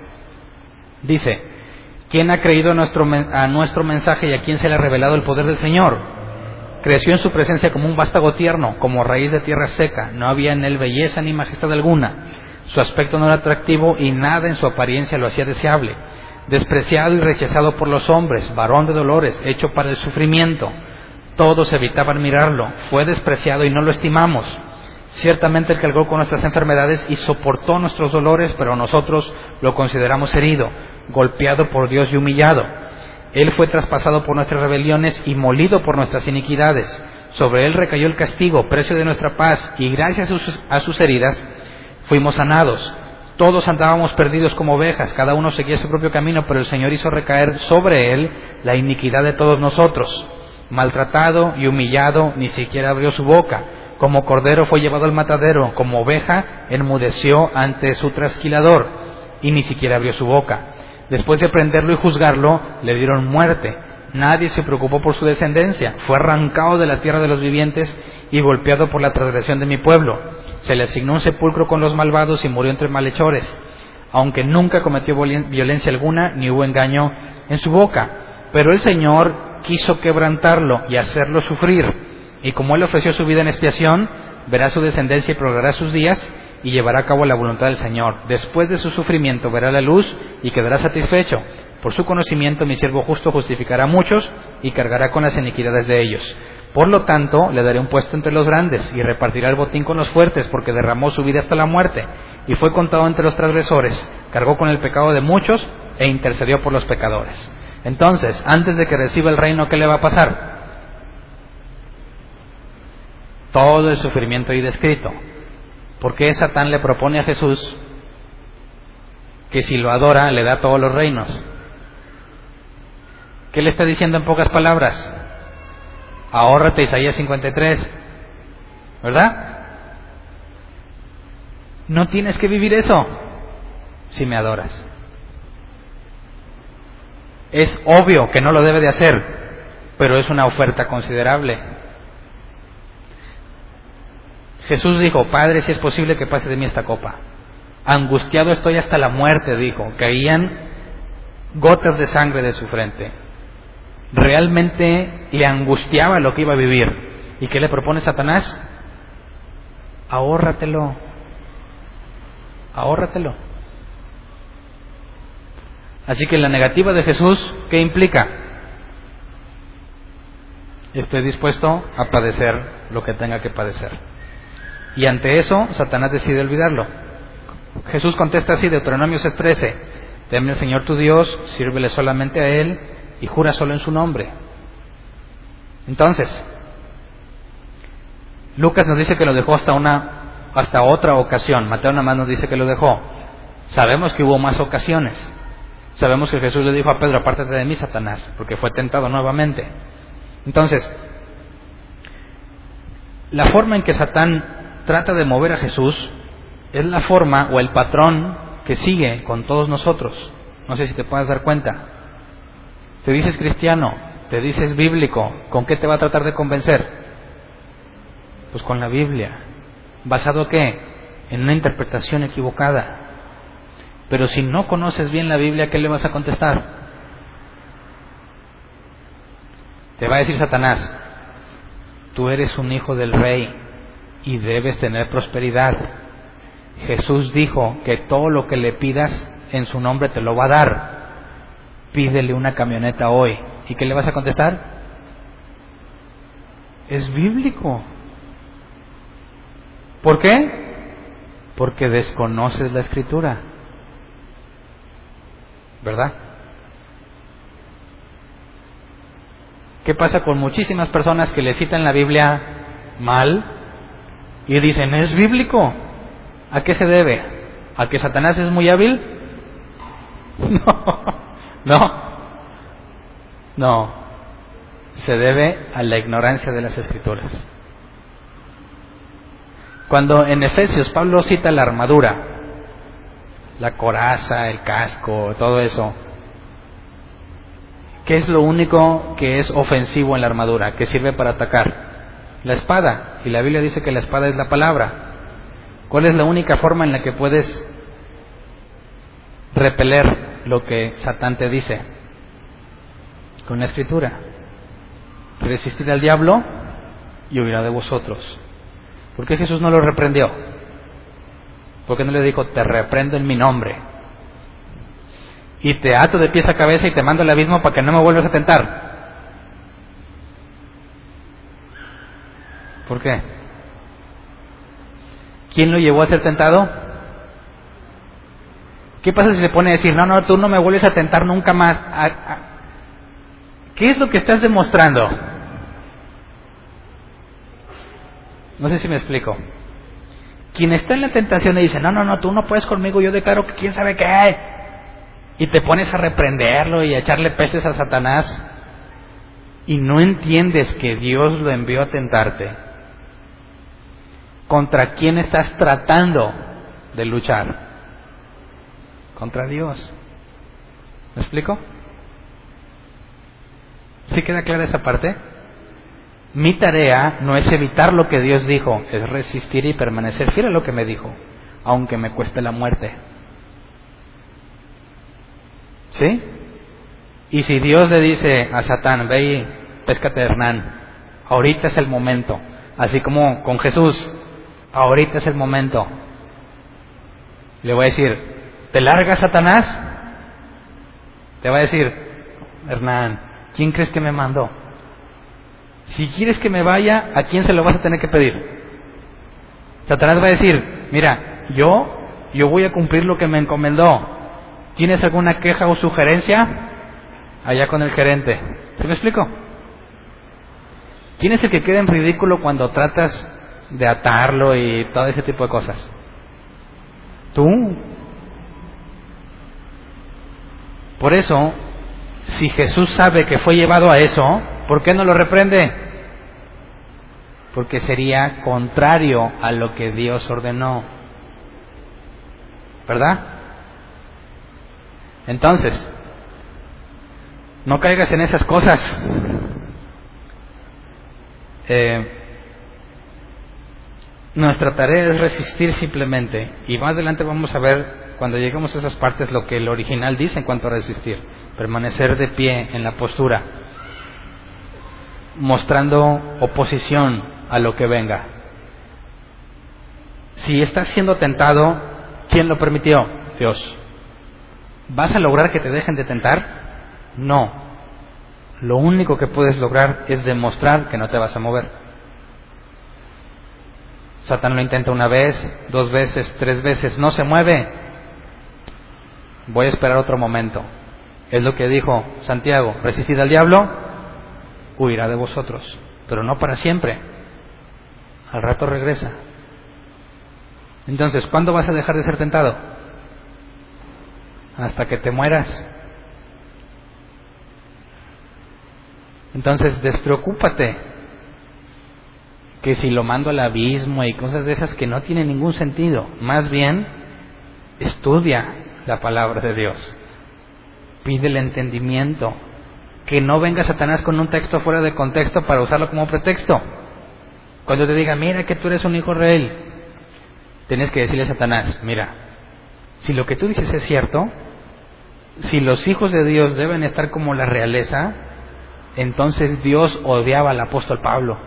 Dice, ¿quién ha creído a nuestro, a nuestro mensaje y a quién se le ha revelado el poder del Señor? Creció en su presencia como un vástago tierno, como raíz de tierra seca. No había en él belleza ni majestad alguna. Su aspecto no era atractivo y nada en su apariencia lo hacía deseable. Despreciado y rechazado por los hombres, varón de dolores, hecho para el sufrimiento. Todos evitaban mirarlo. Fue despreciado y no lo estimamos. Ciertamente él cargó con nuestras enfermedades y soportó nuestros dolores, pero nosotros lo consideramos herido, golpeado por Dios y humillado. Él fue traspasado por nuestras rebeliones y molido por nuestras iniquidades. Sobre él recayó el castigo, precio de nuestra paz, y gracias a sus, a sus heridas fuimos sanados. Todos andábamos perdidos como ovejas, cada uno seguía su propio camino, pero el Señor hizo recaer sobre él la iniquidad de todos nosotros. Maltratado y humillado, ni siquiera abrió su boca. Como cordero fue llevado al matadero, como oveja enmudeció ante su trasquilador, y ni siquiera abrió su boca. Después de prenderlo y juzgarlo, le dieron muerte. Nadie se preocupó por su descendencia. Fue arrancado de la tierra de los vivientes y golpeado por la transgresión de mi pueblo. Se le asignó un sepulcro con los malvados y murió entre malhechores. Aunque nunca cometió violen- violencia alguna, ni hubo engaño en su boca. Pero el Señor quiso quebrantarlo y hacerlo sufrir. Y como él ofreció su vida en expiación, verá su descendencia y prolongará sus días y llevará a cabo la voluntad del Señor. Después de su sufrimiento verá la luz y quedará satisfecho. Por su conocimiento mi siervo justo justificará a muchos y cargará con las iniquidades de ellos. Por lo tanto, le daré un puesto entre los grandes y repartirá el botín con los fuertes, porque derramó su vida hasta la muerte y fue contado entre los transgresores, cargó con el pecado de muchos e intercedió por los pecadores. Entonces, antes de que reciba el reino, ¿qué le va a pasar? Todo el sufrimiento ahí descrito. ¿Por qué Satán le propone a Jesús que si lo adora le da todos los reinos? ¿Qué le está diciendo en pocas palabras? Ahórrate Isaías 53, ¿verdad? No tienes que vivir eso si me adoras. Es obvio que no lo debe de hacer, pero es una oferta considerable. Jesús dijo, Padre, si es posible que pase de mí esta copa. Angustiado estoy hasta la muerte, dijo. Caían gotas de sangre de su frente. Realmente le angustiaba lo que iba a vivir. ¿Y qué le propone Satanás? Ahórratelo. Ahórratelo. Así que la negativa de Jesús, ¿qué implica? Estoy dispuesto a padecer lo que tenga que padecer. Y ante eso, Satanás decide olvidarlo. Jesús contesta así, Deuteronomio 13, teme al Señor tu Dios, sírvele solamente a Él, y jura solo en su nombre. Entonces, Lucas nos dice que lo dejó hasta una hasta otra ocasión. Mateo nada más nos dice que lo dejó. Sabemos que hubo más ocasiones. Sabemos que Jesús le dijo a Pedro, apártate de mí, Satanás, porque fue tentado nuevamente. Entonces, la forma en que Satán trata de mover a Jesús es la forma o el patrón que sigue con todos nosotros. No sé si te puedes dar cuenta. Te dices cristiano, te dices bíblico, ¿con qué te va a tratar de convencer? Pues con la Biblia. ¿Basado qué? En una interpretación equivocada. Pero si no conoces bien la Biblia, ¿qué le vas a contestar? Te va a decir Satanás, tú eres un hijo del rey y debes tener prosperidad. Jesús dijo que todo lo que le pidas en su nombre te lo va a dar. Pídele una camioneta hoy. ¿Y qué le vas a contestar? Es bíblico. ¿Por qué? Porque desconoces la escritura. ¿Verdad? ¿Qué pasa con muchísimas personas que le citan la Biblia mal y dicen, es bíblico? ¿A qué se debe? ¿A que Satanás es muy hábil? *laughs* No, no, no. Se debe a la ignorancia de las escrituras. Cuando en Efesios Pablo cita la armadura, la coraza, el casco, todo eso, ¿qué es lo único que es ofensivo en la armadura, que sirve para atacar? La espada. Y la Biblia dice que la espada es la palabra. ¿Cuál es la única forma en la que puedes repeler lo que Satán te dice? Con la escritura. Resistir al diablo y huirá de vosotros. ¿Por qué Jesús no lo reprendió? ¿Por qué no le dijo, te reprendo en mi nombre? Y te ato de pies a cabeza y te mando al abismo para que no me vuelvas a tentar. ¿Por qué? ¿Quién lo llevó a ser tentado? ¿Qué pasa si se pone a decir, no, no, tú no me vuelves a tentar nunca más? ¿Qué es lo que estás demostrando? No sé si me explico. Quien está en la tentación y dice, no, no, no, tú no puedes conmigo, yo declaro que quién sabe qué. Y te pones a reprenderlo y a echarle peces a Satanás y no entiendes que Dios lo envió a tentarte. ¿Contra quién estás tratando de luchar? Contra Dios. ¿Me explico? ¿Sí queda clara esa parte? Mi tarea no es evitar lo que Dios dijo, es resistir y permanecer fiel a lo que me dijo, aunque me cueste la muerte. ¿Sí? Y si Dios le dice a Satán, ve y péscate Hernán, ahorita es el momento, así como con Jesús, ahorita es el momento. Le voy a decir, ¿te largas Satanás? Te va a decir, Hernán, ¿quién crees que me mandó? Si quieres que me vaya, ¿a quién se lo vas a tener que pedir? Satanás va a decir, mira, yo, yo voy a cumplir lo que me encomendó. ¿Tienes alguna queja o sugerencia? Allá con el gerente. ¿Se me explico? ¿Quién es el que queda en ridículo cuando tratas de atarlo y todo ese tipo de cosas? Tú. Por eso, si Jesús sabe que fue llevado a eso, ¿por qué no lo reprende? Porque sería contrario a lo que Dios ordenó. ¿Verdad? Entonces, no caigas en esas cosas. Eh, nuestra tarea es resistir simplemente. Y más adelante vamos a ver, cuando lleguemos a esas partes, lo que el original dice en cuanto a resistir. Permanecer de pie en la postura, mostrando oposición a lo que venga. Si estás siendo tentado, ¿quién lo permitió? Dios. ¿Vas a lograr que te dejen de tentar? No. Lo único que puedes lograr es demostrar que no te vas a mover. Satán lo intenta una vez, dos veces, tres veces, no se mueve. Voy a esperar otro momento. Es lo que dijo Santiago, resistid al diablo, huirá de vosotros, pero no para siempre. Al rato regresa. Entonces, ¿cuándo vas a dejar de ser tentado? Hasta que te mueras. Entonces, despreocúpate. Que si lo mando al abismo y cosas de esas que no tienen ningún sentido. Más bien, estudia la palabra de Dios. Pide el entendimiento. Que no venga Satanás con un texto fuera de contexto para usarlo como pretexto. Cuando te diga, mira que tú eres un hijo él, tienes que decirle a Satanás, mira, si lo que tú dices es cierto, si los hijos de Dios deben estar como la realeza, entonces Dios odiaba al apóstol Pablo.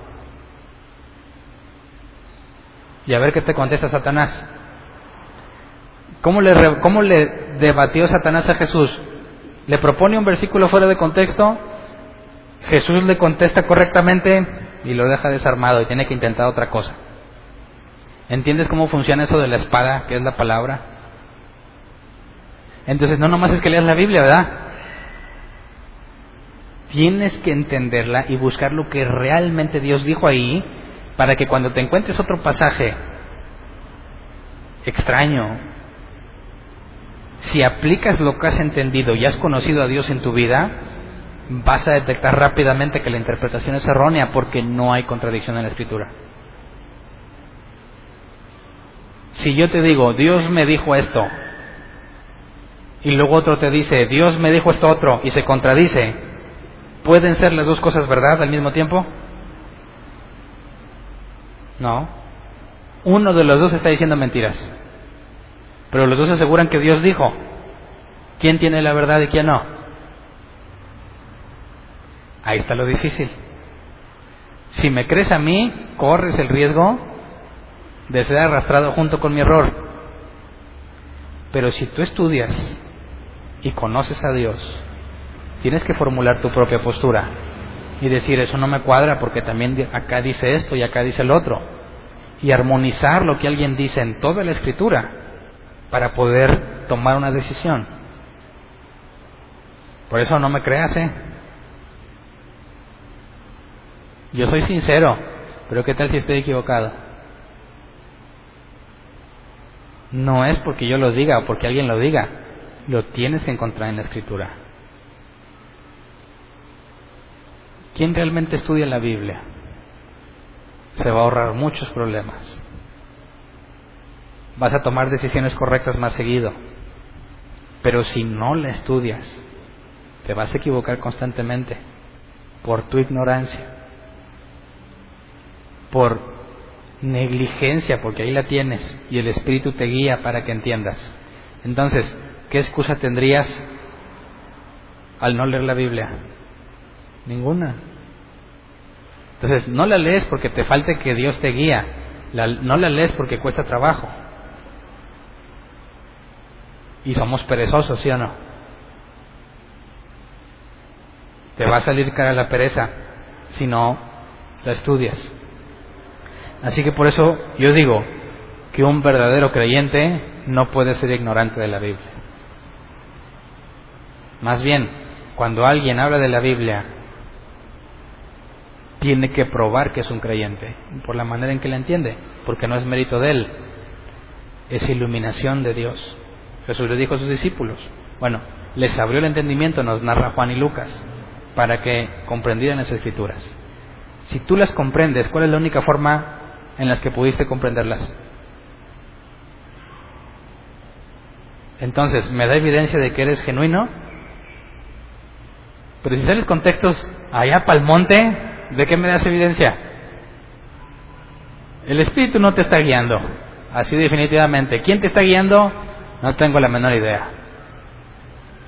Y a ver qué te contesta Satanás. ¿Cómo le, ¿Cómo le debatió Satanás a Jesús? Le propone un versículo fuera de contexto, Jesús le contesta correctamente y lo deja desarmado y tiene que intentar otra cosa. ¿Entiendes cómo funciona eso de la espada, que es la palabra? Entonces, no nomás es que leas la Biblia, ¿verdad? Tienes que entenderla y buscar lo que realmente Dios dijo ahí para que cuando te encuentres otro pasaje extraño, si aplicas lo que has entendido y has conocido a Dios en tu vida, vas a detectar rápidamente que la interpretación es errónea porque no hay contradicción en la escritura. Si yo te digo, Dios me dijo esto, y luego otro te dice, Dios me dijo esto otro, y se contradice, ¿pueden ser las dos cosas verdad al mismo tiempo? No. Uno de los dos está diciendo mentiras. Pero los dos aseguran que Dios dijo. ¿Quién tiene la verdad y quién no? Ahí está lo difícil. Si me crees a mí, corres el riesgo de ser arrastrado junto con mi error. Pero si tú estudias y conoces a Dios, tienes que formular tu propia postura y decir, eso no me cuadra porque también acá dice esto y acá dice el otro. Y armonizar lo que alguien dice en toda la escritura para poder tomar una decisión. Por eso no me creas, ¿eh? Yo soy sincero, pero ¿qué tal si estoy equivocado? No es porque yo lo diga o porque alguien lo diga, lo tienes que encontrar en la escritura. ¿Quién realmente estudia la Biblia? Se va a ahorrar muchos problemas. Vas a tomar decisiones correctas más seguido. Pero si no la estudias, te vas a equivocar constantemente por tu ignorancia, por negligencia, porque ahí la tienes y el Espíritu te guía para que entiendas. Entonces, ¿qué excusa tendrías al no leer la Biblia? Ninguna. Entonces, no la lees porque te falte que Dios te guía. La, no la lees porque cuesta trabajo. Y somos perezosos, ¿sí o no? Te va a salir cara la pereza si no la estudias. Así que por eso yo digo que un verdadero creyente no puede ser ignorante de la Biblia. Más bien, cuando alguien habla de la Biblia, tiene que probar que es un creyente, por la manera en que la entiende, porque no es mérito de él, es iluminación de Dios. Jesús le dijo a sus discípulos, bueno, les abrió el entendimiento, nos narra Juan y Lucas, para que comprendieran las escrituras. Si tú las comprendes, ¿cuál es la única forma en la que pudiste comprenderlas? Entonces, ¿me da evidencia de que eres genuino? Pero si sales con textos allá para el monte, ¿de qué me das evidencia? El Espíritu no te está guiando, así definitivamente. ¿Quién te está guiando? No tengo la menor idea.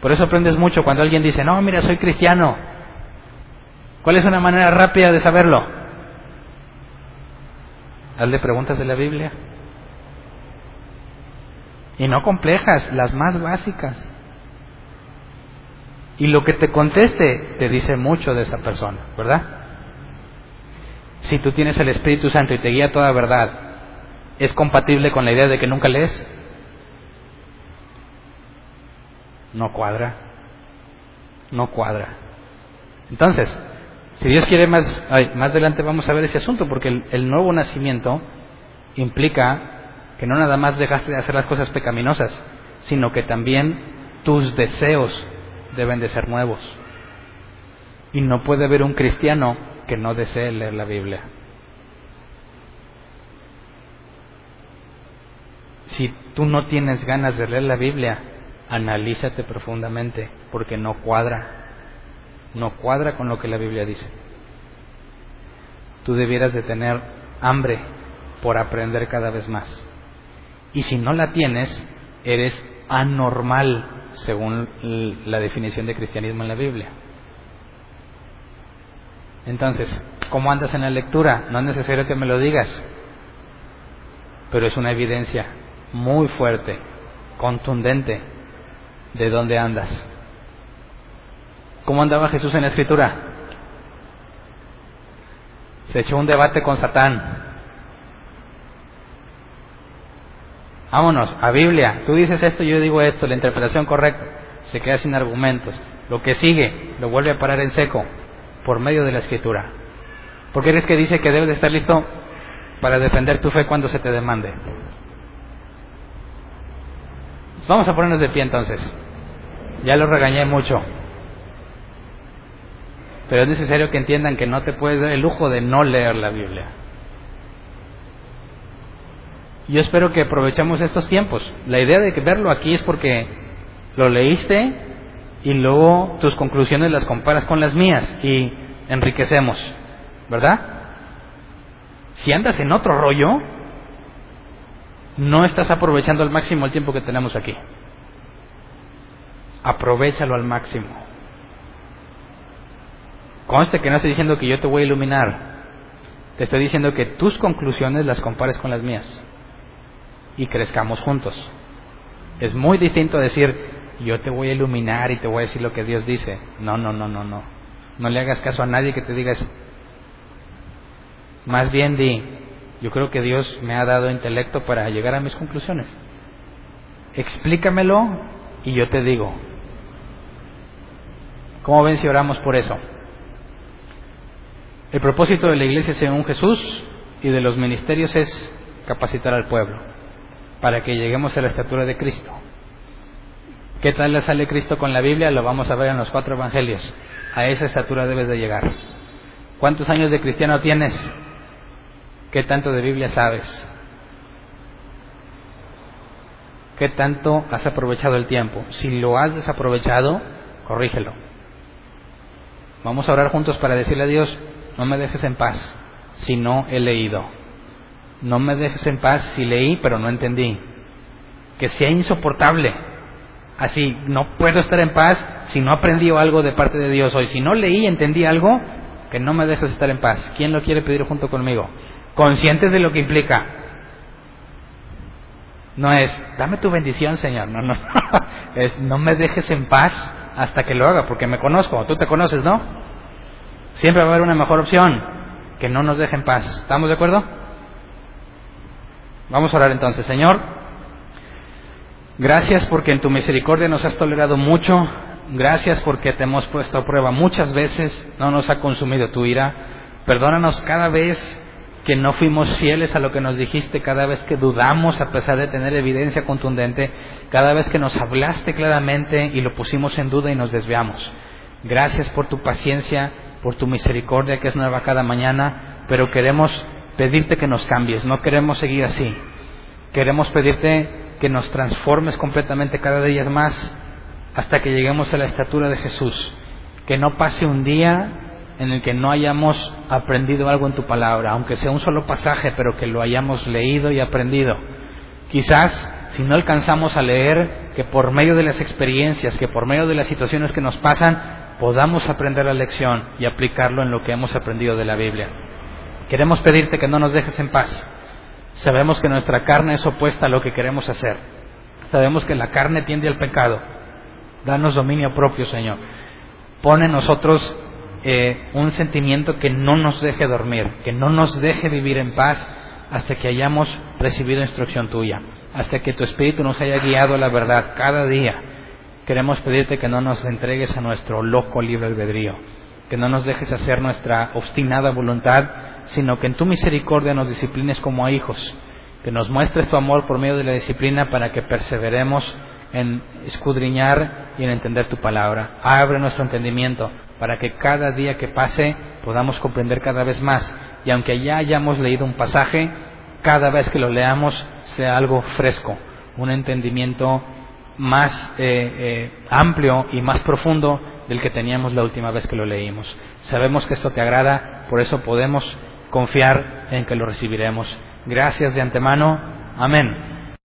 Por eso aprendes mucho cuando alguien dice, no, mira, soy cristiano. ¿Cuál es una manera rápida de saberlo? Hazle preguntas de la Biblia. Y no complejas, las más básicas. Y lo que te conteste te dice mucho de esa persona, ¿verdad? Si tú tienes el Espíritu Santo y te guía toda verdad, ¿es compatible con la idea de que nunca lees? No cuadra. no cuadra. Entonces, si Dios quiere más, ay, más adelante vamos a ver ese asunto, porque el, el nuevo nacimiento implica que no nada más dejaste de hacer las cosas pecaminosas, sino que también tus deseos deben de ser nuevos. Y no puede haber un cristiano que no desee leer la Biblia. Si tú no tienes ganas de leer la Biblia, analízate profundamente, porque no cuadra. No cuadra con lo que la Biblia dice. Tú debieras de tener hambre por aprender cada vez más. Y si no la tienes, eres anormal según la definición de cristianismo en la Biblia. Entonces, ¿cómo andas en la lectura? No es necesario que me lo digas, pero es una evidencia muy fuerte, contundente, de dónde andas. ¿Cómo andaba Jesús en la escritura? Se echó un debate con Satán. Vámonos, a Biblia. Tú dices esto, yo digo esto, la interpretación correcta. Se queda sin argumentos. Lo que sigue lo vuelve a parar en seco por medio de la escritura. ¿Por qué eres que dice que debes de estar listo para defender tu fe cuando se te demande? Vamos a ponernos de pie entonces. Ya lo regañé mucho. Pero es necesario que entiendan que no te puedes dar el lujo de no leer la Biblia. Yo espero que aprovechemos estos tiempos. La idea de verlo aquí es porque lo leíste y luego tus conclusiones las comparas con las mías y enriquecemos, ¿verdad? Si andas en otro rollo, no estás aprovechando al máximo el tiempo que tenemos aquí. Aprovechalo al máximo. Conste que no estoy diciendo que yo te voy a iluminar. Te estoy diciendo que tus conclusiones las compares con las mías y crezcamos juntos. Es muy distinto decir, yo te voy a iluminar y te voy a decir lo que Dios dice. No, no, no, no, no. No le hagas caso a nadie que te diga eso. Más bien di, yo creo que Dios me ha dado intelecto para llegar a mis conclusiones. Explícamelo y yo te digo. ¿Cómo ven si oramos por eso? El propósito de la iglesia según Jesús y de los ministerios es capacitar al pueblo para que lleguemos a la estatura de Cristo. ¿Qué tal le sale Cristo con la Biblia? Lo vamos a ver en los cuatro evangelios. A esa estatura debes de llegar. ¿Cuántos años de cristiano tienes? ¿Qué tanto de Biblia sabes? ¿Qué tanto has aprovechado el tiempo? Si lo has desaprovechado, corrígelo. Vamos a orar juntos para decirle a Dios, no me dejes en paz si no he leído. No me dejes en paz si leí pero no entendí. Que sea insoportable. Así, no puedo estar en paz si no aprendí algo de parte de Dios hoy. Si no leí entendí algo, que no me dejes estar en paz. ¿Quién lo quiere pedir junto conmigo? Conscientes de lo que implica. No es, dame tu bendición, Señor. No, no. *laughs* es, no me dejes en paz hasta que lo haga, porque me conozco. Tú te conoces, ¿no? Siempre va a haber una mejor opción. Que no nos deje en paz. ¿Estamos de acuerdo? Vamos a orar entonces, Señor. Gracias porque en tu misericordia nos has tolerado mucho. Gracias porque te hemos puesto a prueba muchas veces. No nos ha consumido tu ira. Perdónanos cada vez que no fuimos fieles a lo que nos dijiste, cada vez que dudamos a pesar de tener evidencia contundente, cada vez que nos hablaste claramente y lo pusimos en duda y nos desviamos. Gracias por tu paciencia, por tu misericordia que es nueva cada mañana, pero queremos pedirte que nos cambies, no queremos seguir así. Queremos pedirte que nos transformes completamente cada día más hasta que lleguemos a la estatura de Jesús. Que no pase un día en el que no hayamos aprendido algo en tu palabra, aunque sea un solo pasaje, pero que lo hayamos leído y aprendido. Quizás, si no alcanzamos a leer, que por medio de las experiencias, que por medio de las situaciones que nos pasan, podamos aprender la lección y aplicarlo en lo que hemos aprendido de la Biblia. Queremos pedirte que no nos dejes en paz. Sabemos que nuestra carne es opuesta a lo que queremos hacer. Sabemos que la carne tiende al pecado. Danos dominio propio, Señor. Pone en nosotros eh, un sentimiento que no nos deje dormir, que no nos deje vivir en paz hasta que hayamos recibido instrucción tuya, hasta que tu Espíritu nos haya guiado a la verdad cada día. queremos pedirte que no nos entregues a nuestro loco libre albedrío, que no nos dejes hacer nuestra obstinada voluntad, sino que en tu misericordia nos disciplines como a hijos, que nos muestres tu amor por medio de la disciplina para que perseveremos en escudriñar y en entender tu palabra. Abre nuestro entendimiento para que cada día que pase podamos comprender cada vez más y aunque ya hayamos leído un pasaje, cada vez que lo leamos sea algo fresco, un entendimiento más eh, eh, amplio y más profundo del que teníamos la última vez que lo leímos. Sabemos que esto te agrada, por eso podemos confiar en que lo recibiremos. Gracias de antemano. Amén.